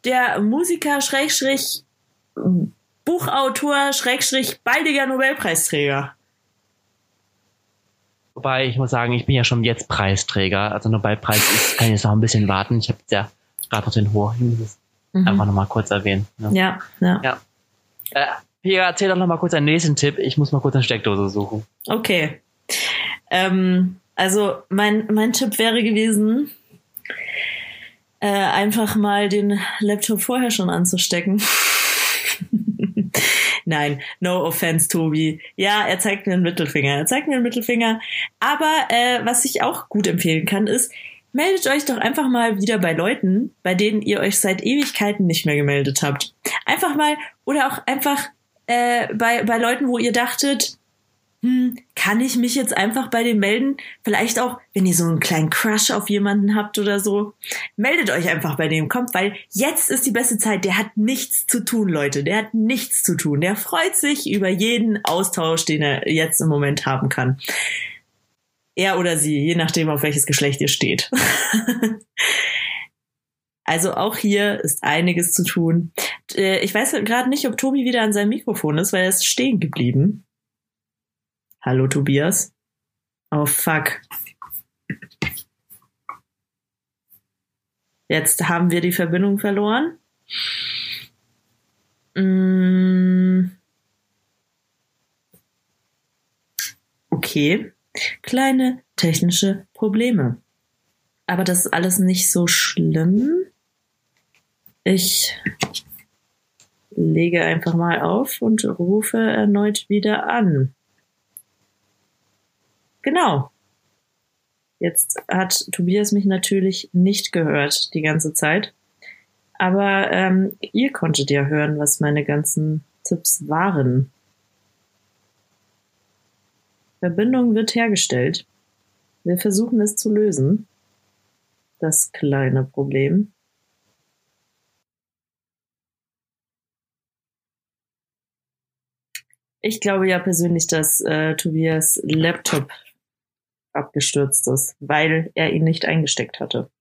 S1: der Musiker, Schrägstrich, Buchautor, Schrägstrich, baldiger Nobelpreisträger.
S2: Wobei, ich muss sagen, ich bin ja schon jetzt Preisträger. Also Nobelpreis ist, kann ich jetzt noch ein bisschen warten. Ich habe ja gerade noch den Hoch. Ich muss es einfach noch mal kurz erwähnen. Ja.
S1: Mhm. Ja, ja.
S2: Ja. Äh, Pia, erzähl doch noch mal kurz einen nächsten Tipp. Ich muss mal kurz eine Steckdose suchen.
S1: Okay. Ähm, also mein, mein Tipp wäre gewesen, äh, einfach mal den Laptop vorher schon anzustecken. *laughs* Nein, no offense, Tobi. Ja, er zeigt mir einen Mittelfinger. Er zeigt mir einen Mittelfinger. Aber äh, was ich auch gut empfehlen kann, ist, meldet euch doch einfach mal wieder bei Leuten, bei denen ihr euch seit Ewigkeiten nicht mehr gemeldet habt. Einfach mal, oder auch einfach äh, bei, bei Leuten, wo ihr dachtet, hm, kann ich mich jetzt einfach bei dem melden? Vielleicht auch, wenn ihr so einen kleinen Crush auf jemanden habt oder so. Meldet euch einfach bei dem, kommt, weil jetzt ist die beste Zeit. Der hat nichts zu tun, Leute. Der hat nichts zu tun. Der freut sich über jeden Austausch, den er jetzt im Moment haben kann. Er oder sie, je nachdem, auf welches Geschlecht ihr steht. *laughs* also auch hier ist einiges zu tun. Äh, ich weiß gerade nicht, ob Tobi wieder an seinem Mikrofon ist, weil er ist stehen geblieben. Hallo Tobias. Oh fuck. Jetzt haben wir die Verbindung verloren. Mm. Okay. Kleine technische Probleme. Aber das ist alles nicht so schlimm. Ich lege einfach mal auf und rufe erneut wieder an. Genau. Jetzt hat Tobias mich natürlich nicht gehört die ganze Zeit. Aber ähm, ihr konntet ja hören, was meine ganzen Tipps waren. Verbindung wird hergestellt. Wir versuchen es zu lösen. Das kleine Problem. Ich glaube ja persönlich, dass äh, Tobias Laptop abgestürzt ist, weil er ihn nicht eingesteckt hatte.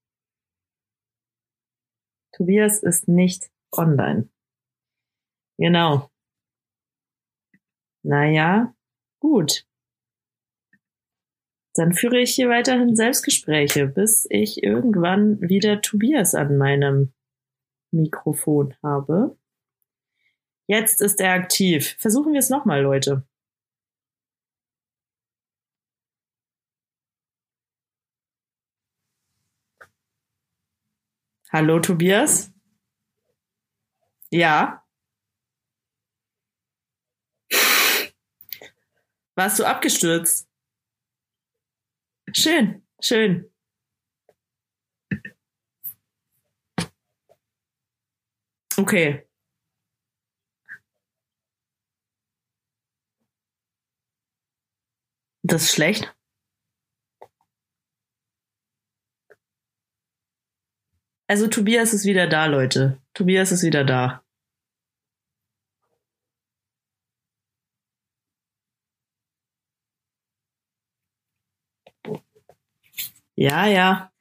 S1: Tobias ist nicht online. Genau. Naja, gut. Dann führe ich hier weiterhin Selbstgespräche, bis ich irgendwann wieder Tobias an meinem Mikrofon habe. Jetzt ist er aktiv. Versuchen wir es nochmal, Leute. Hallo, Tobias? Ja. Warst du abgestürzt? Schön, schön. Okay. Das ist schlecht. Also Tobias ist wieder da, Leute. Tobias ist wieder da. Ja, ja.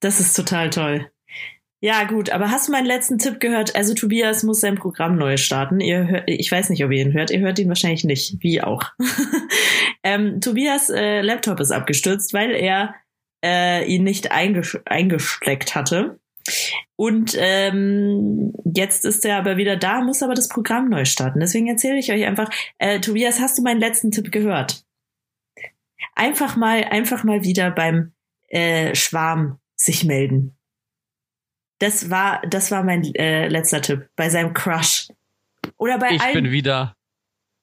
S1: Das ist total toll. Ja, gut, aber hast du meinen letzten Tipp gehört? Also Tobias muss sein Programm neu starten. Ihr hört, ich weiß nicht, ob ihr ihn hört. Ihr hört ihn wahrscheinlich nicht. Wie auch. *laughs* ähm, Tobias äh, Laptop ist abgestürzt, weil er äh, ihn nicht einges eingesteckt hatte. Und ähm, jetzt ist er aber wieder da, muss aber das Programm neu starten. Deswegen erzähle ich euch einfach, äh, Tobias, hast du meinen letzten Tipp gehört? Einfach mal, einfach mal wieder beim äh, Schwarm sich melden. Das war, das war mein äh, letzter Tipp. Bei seinem Crush. Oder bei
S2: Ich
S1: allen.
S2: bin wieder.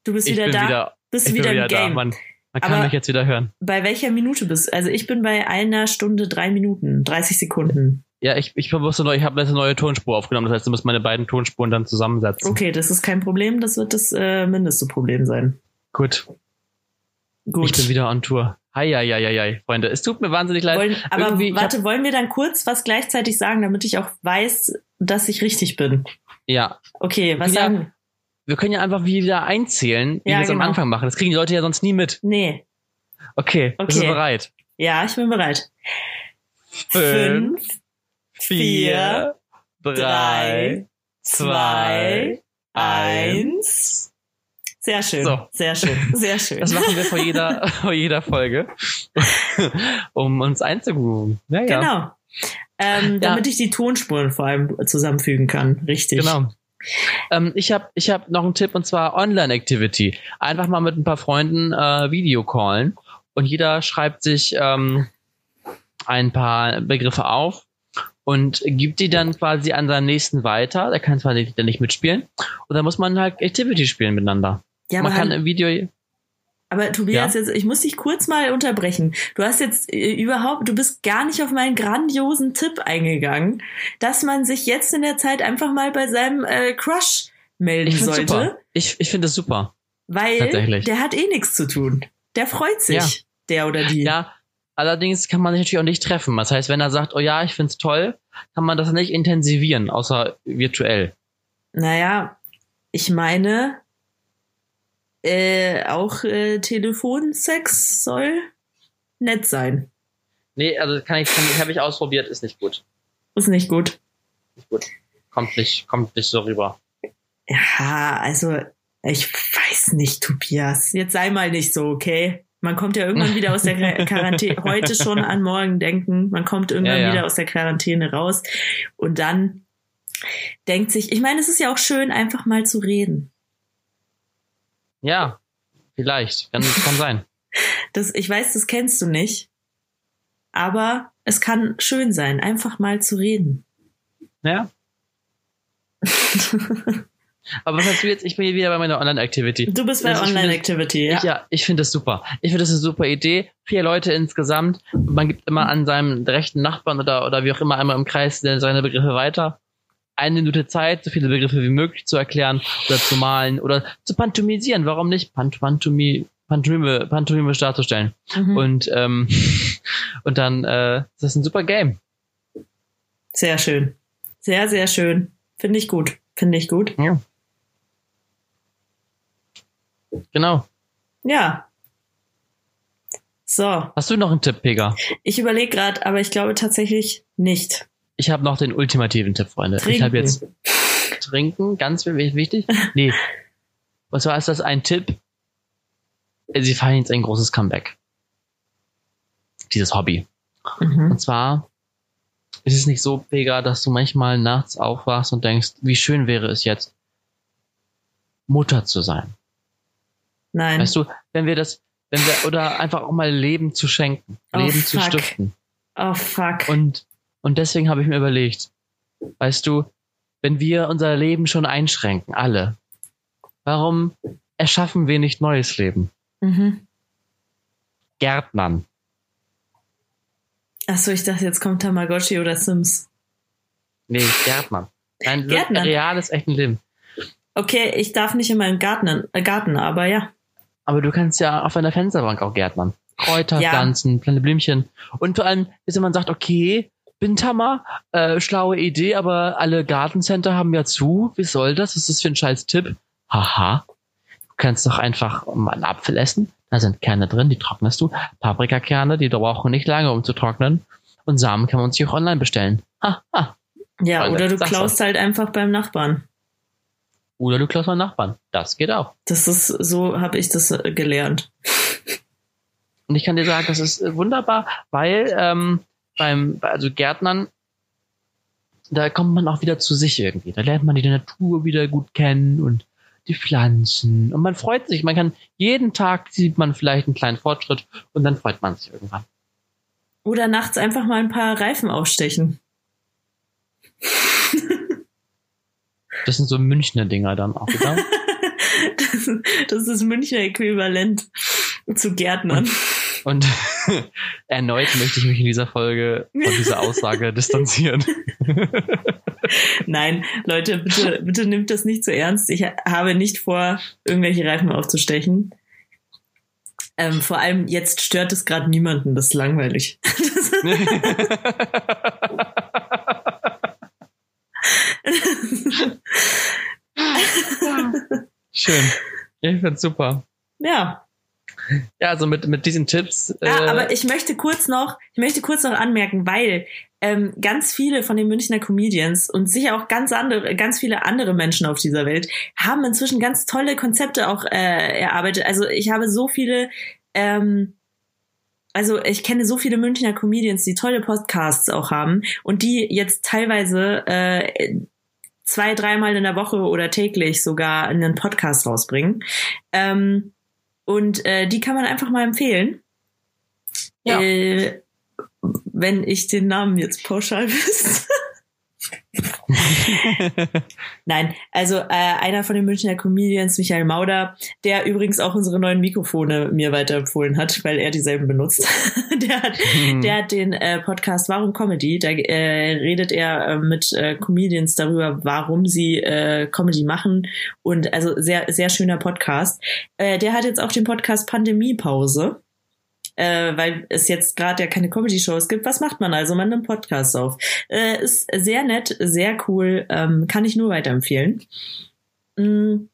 S1: du bist
S2: ich
S1: wieder da.
S2: wieder.
S1: bist
S2: ich
S1: wieder
S2: bin
S1: im
S2: wieder da.
S1: Game.
S2: Man, man kann
S1: Aber-
S2: mich jetzt wieder hören.
S1: Bei welcher Minute bist du? Also ich bin bei einer Stunde drei Minuten, 30 Sekunden.
S2: Ja, ich, ich wusste noch, ich habe eine neue Tonspur aufgenommen. Das heißt, du musst meine beiden Tonspuren dann zusammensetzen.
S1: Okay, das ist kein Problem. Das wird das äh, mindeste Problem sein.
S2: Gut.
S1: Gut.
S2: Ich bin wieder on Tour. Hi, hi, hi, hi, hi. Freunde, es tut mir wahnsinnig leid.
S1: wollen, aber
S2: Irgendwie,
S1: warte, wollen wir dann kurz was gleichzeitig sagen, damit ich auch weiß, dass ich richtig bin?
S2: Ja,
S1: Okay, was
S2: Ja.
S1: sagen?
S2: wir können ja einfach wieder einzählen, wie
S1: Ja,
S2: wir es am
S1: genau.
S2: Anfang machen. Das kriegen die Leute ja sonst nie mit.
S1: Nee.
S2: Okay, bist du
S1: Okay.
S2: bereit?
S1: Ja, ich bin bereit.
S2: Fünf,
S1: vier, drei, zwei,
S2: eins.
S1: Sehr schön.
S2: So.
S1: Sehr schön. Sehr schön.
S2: Das machen wir vor jeder, *laughs* vor jeder Folge, um uns einzugrooven. Ja, ja.
S1: Genau. Ähm,
S2: Ja.
S1: damit ich die Tonspuren vor allem zusammenfügen kann. Richtig.
S2: Genau. Ähm, ich habe ich hab noch einen Tipp und zwar Online-Activity. Einfach mal mit ein paar Freunden äh, Video callen und jeder schreibt sich ähm, ein paar Begriffe auf und gibt die dann quasi an seinen nächsten weiter. Der kann zwar nicht, der nicht mitspielen und dann muss man halt Activity spielen miteinander.
S1: Ja,
S2: man
S1: aber,
S2: kann im Video
S1: Aber Tobias,
S2: Ja?
S1: jetzt, ich muss dich kurz mal unterbrechen. Du hast jetzt äh, überhaupt, du bist gar nicht auf meinen grandiosen Tipp eingegangen, dass man sich jetzt in der Zeit einfach mal bei seinem äh, Crush melden
S2: Ich finde
S1: sollte,
S2: super. Ich, ich finde es super.
S1: weil
S2: Tatsächlich.
S1: der hat eh nichts zu tun. Der freut sich,
S2: Ja.
S1: der oder die.
S2: Ja, allerdings kann man sich natürlich auch nicht treffen. Das heißt, wenn er sagt, oh ja, ich find's toll, kann man das nicht intensivieren, außer virtuell.
S1: Naja, ich meine, äh, auch äh, Telefonsex soll nett sein.
S2: Nee, also kann ich, kann, habe ich ausprobiert, ist nicht gut.
S1: Ist nicht gut.
S2: Nicht gut. Kommt nicht, kommt nicht so rüber.
S1: Ja, also ich weiß nicht, Tobias. Jetzt sei mal nicht so, okay? Man kommt ja irgendwann wieder aus der Quar- *laughs* Quarantäne, heute schon an morgen denken, man kommt irgendwann
S2: Ja, ja.
S1: wieder aus der Quarantäne raus und dann denkt sich, ich meine, es ist ja auch schön, einfach mal zu reden.
S2: Ja, vielleicht. Kann, kann sein. *laughs*
S1: Das, ich weiß, das kennst du nicht, aber es kann schön sein, einfach mal zu reden.
S2: Ja. *laughs* Aber was hast du jetzt? Ich bin hier wieder bei meiner Online-Activity.
S1: Du bist bei
S2: Also
S1: Online-Activity, ja.
S2: Ich, ja, ich finde das super. Ich finde das eine super Idee. Vier Leute insgesamt. Man gibt immer an seinem rechten Nachbarn oder, oder wie auch immer einmal im Kreis seine Begriffe weiter. Eine Minute Zeit, so viele Begriffe wie möglich zu erklären oder zu malen oder zu pantomisieren. Warum nicht? Pant Pantomi Pantomime, Pantomime darzustellen.
S1: Mhm.
S2: Und, ähm, *laughs* und dann, äh, das ist ein super Game.
S1: Sehr schön. Sehr, sehr schön. Finde ich gut. Finde ich gut.
S2: Ja. Genau.
S1: Ja. So,
S2: Hast du noch einen Tipp, Pega?
S1: ich überlege gerade, aber ich glaube tatsächlich nicht.
S2: Ich habe noch den ultimativen Tipp, Freunde. Ich habe jetzt trinken, ganz wi- wichtig. Nee. Und zwar ist das ein Tipp. Sie feiern jetzt ein großes Comeback. Dieses Hobby.
S1: Mhm.
S2: Und zwar ist es nicht so, Pega, dass du manchmal nachts aufwachst und denkst, wie schön wäre es jetzt, Mutter zu sein.
S1: Nein.
S2: Weißt du, wenn wir das, wenn wir, oder einfach auch mal Leben zu schenken,
S1: Oh,
S2: Leben zu
S1: fuck.
S2: stiften.
S1: oh fuck.
S2: Und, und deswegen habe ich mir überlegt, weißt du, wenn wir unser Leben schon einschränken, alle, warum erschaffen wir nicht neues Leben?
S1: Mhm.
S2: Gärtnern.
S1: Achso, ich dachte, jetzt kommt Tamagotchi oder Sims.
S2: Nee, Gärtnern. Ein
S1: Gärtnern.
S2: reales, echtes Leben.
S1: Okay, ich darf nicht in meinem Garten, äh, Garten aber ja.
S2: Aber du kannst ja auf einer Fensterbank auch Gärtnern. Kräuter
S1: Ja.
S2: pflanzen, kleine Blümchen. Und vor allem, bis man sagt, okay, Bindhammer, äh, schlaue Idee, aber alle Gartencenter haben ja zu. Wie soll das? Was ist das für ein scheiß Tipp? Haha. Du kannst doch einfach mal einen Apfel essen. Da sind Kerne drin, die trocknest du. Paprikakerne, die brauchen nicht lange, um zu trocknen. Und Samen kann man sich auch online bestellen. Ha, ha.
S1: Ja,
S2: Freunde,
S1: oder du klaust halt einfach beim Nachbarn.
S2: Oder du klaust mal Nachbarn. Das geht auch.
S1: Das ist, so habe ich das äh, gelernt.
S2: Und ich kann dir sagen, das ist äh, wunderbar, weil ähm, beim, also Gärtnern, da kommt man auch wieder zu sich irgendwie. Da lernt man die Natur wieder gut kennen und die Pflanzen. Und man freut sich. Man kann jeden Tag sieht man vielleicht einen kleinen Fortschritt und dann freut man sich irgendwann.
S1: Oder nachts einfach mal ein paar Reifen aufstechen.
S2: Das sind so Münchner Dinger dann auch wieder.
S1: Das, *laughs* das ist Münchner Äquivalent zu Gärtnern.
S2: Und *laughs* erneut möchte ich mich in dieser Folge von dieser Aussage *laughs* distanzieren.
S1: Nein, Leute, bitte, bitte nimmt das nicht zu ernst. Ich habe nicht vor, irgendwelche Reifen aufzustechen. Ähm, vor allem jetzt stört es gerade niemanden, das ist langweilig. *laughs*
S2: Schön. Ich find's super.
S1: ja.
S2: Ja, also mit, mit diesen Tipps.
S1: Ja,
S2: äh,
S1: aber ich möchte kurz noch, ich möchte kurz noch anmerken, weil ähm, ganz viele von den Münchner Comedians und sicher auch ganz andere, ganz viele andere Menschen auf dieser Welt haben inzwischen ganz tolle Konzepte auch äh, erarbeitet. Also ich habe so viele, ähm, also ich kenne so viele Münchner Comedians, die tolle Podcasts auch haben und die jetzt teilweise äh, zwei, dreimal in der Woche oder täglich sogar einen Podcast rausbringen. Ähm, und äh, die kann man einfach mal empfehlen.
S2: Ja.
S1: Äh, wenn ich den Namen jetzt pauschal *laughs* wüsste. *laughs* Nein, also äh, einer von den Münchner Comedians, Michael Mauder, der übrigens auch unsere neuen Mikrofone mir weiterempfohlen hat, weil er dieselben benutzt. *laughs* der, hat,
S2: Mhm.
S1: der hat den äh, Podcast Warum Comedy. Da äh, redet er äh, mit äh, Comedians darüber, warum sie äh, Comedy machen. Und also sehr, sehr schöner Podcast. Äh, der hat jetzt auch den Podcast Pandemiepause äh, weil es jetzt gerade ja keine Comedy-Shows gibt. Was macht man also? Man nimmt Podcasts auf. Äh, ist sehr nett, sehr cool, ähm, kann ich nur weiterempfehlen. Mm.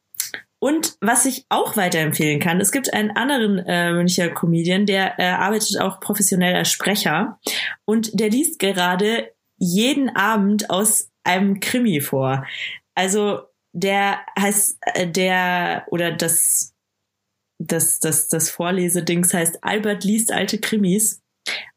S1: Und was ich auch weiterempfehlen kann, es gibt einen anderen äh, Münchner Comedian, der äh, arbeitet auch professionell als Sprecher und der liest gerade jeden Abend aus einem Krimi vor. Also der heißt äh, der oder das das, das, das Vorlesedings heißt Albert liest alte Krimis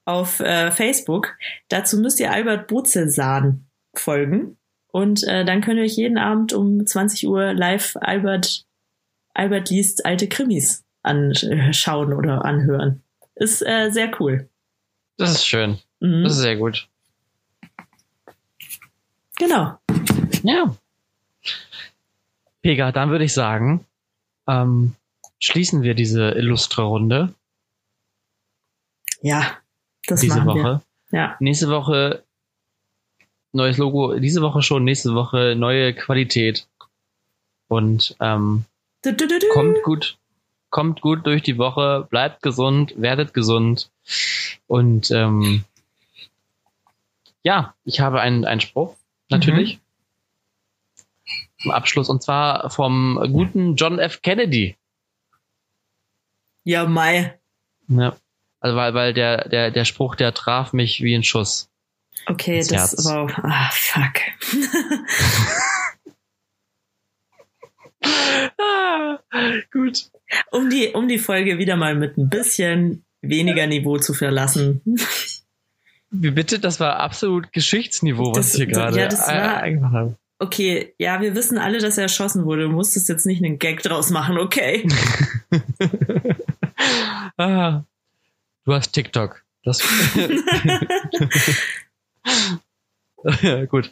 S1: auf äh, Facebook. Dazu müsst ihr Albert Bozelsahn folgen. Und äh, dann könnt ihr euch jeden Abend um 20 Uhr live Albert, Albert liest alte Krimis anschauen oder anhören. Ist äh, sehr cool.
S2: Das ist schön.
S1: Mhm.
S2: Das ist sehr gut.
S1: genau.
S2: Ja. Pega, dann würde ich sagen, ähm, schließen wir diese illustre Runde
S1: Ja, das
S2: diese
S1: machen
S2: Woche.
S1: wir. Ja.
S2: Nächste Woche neues Logo, diese Woche schon, nächste Woche neue Qualität. Und ähm,
S1: Du, du, du,
S2: kommt gut, kommt gut durch die Woche, bleibt gesund, werdet gesund. Und ähm, ja, ich habe einen, einen Spruch, natürlich. Zum Abschluss, und zwar vom guten John F. Kennedy.
S1: Ja, Mai.
S2: Ja. Also weil, weil der, der, der Spruch, der traf mich wie ein Schuss.
S1: Okay, das
S2: Herz.
S1: war. Ah, fuck.
S2: ah, *laughs* gut.
S1: um die, um die Folge wieder mal mit ein bisschen weniger Niveau zu verlassen.
S2: Wie bitte? Das war absolut Geschichtsniveau, was
S1: Das-
S2: hier gerade
S1: ja, das war-
S2: eingemacht habe.
S1: Okay, ja, wir wissen alle, dass er erschossen wurde. Du musstest jetzt nicht einen Gag draus machen, okay? *laughs*
S2: ah, du hast TikTok. Das ja, *laughs* gut.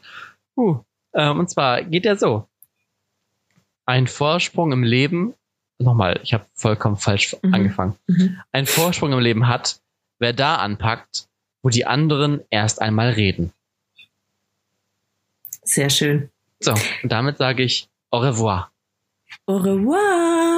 S2: Uh, ähm, und zwar geht er so. Ein Vorsprung im Leben, nochmal, ich habe vollkommen falsch
S1: Mhm.
S2: angefangen.
S1: Mhm.
S2: Ein Vorsprung im Leben hat, wer da anpackt, wo die anderen erst einmal reden.
S1: Sehr schön.
S2: So, und damit sage ich au revoir.
S1: Au revoir.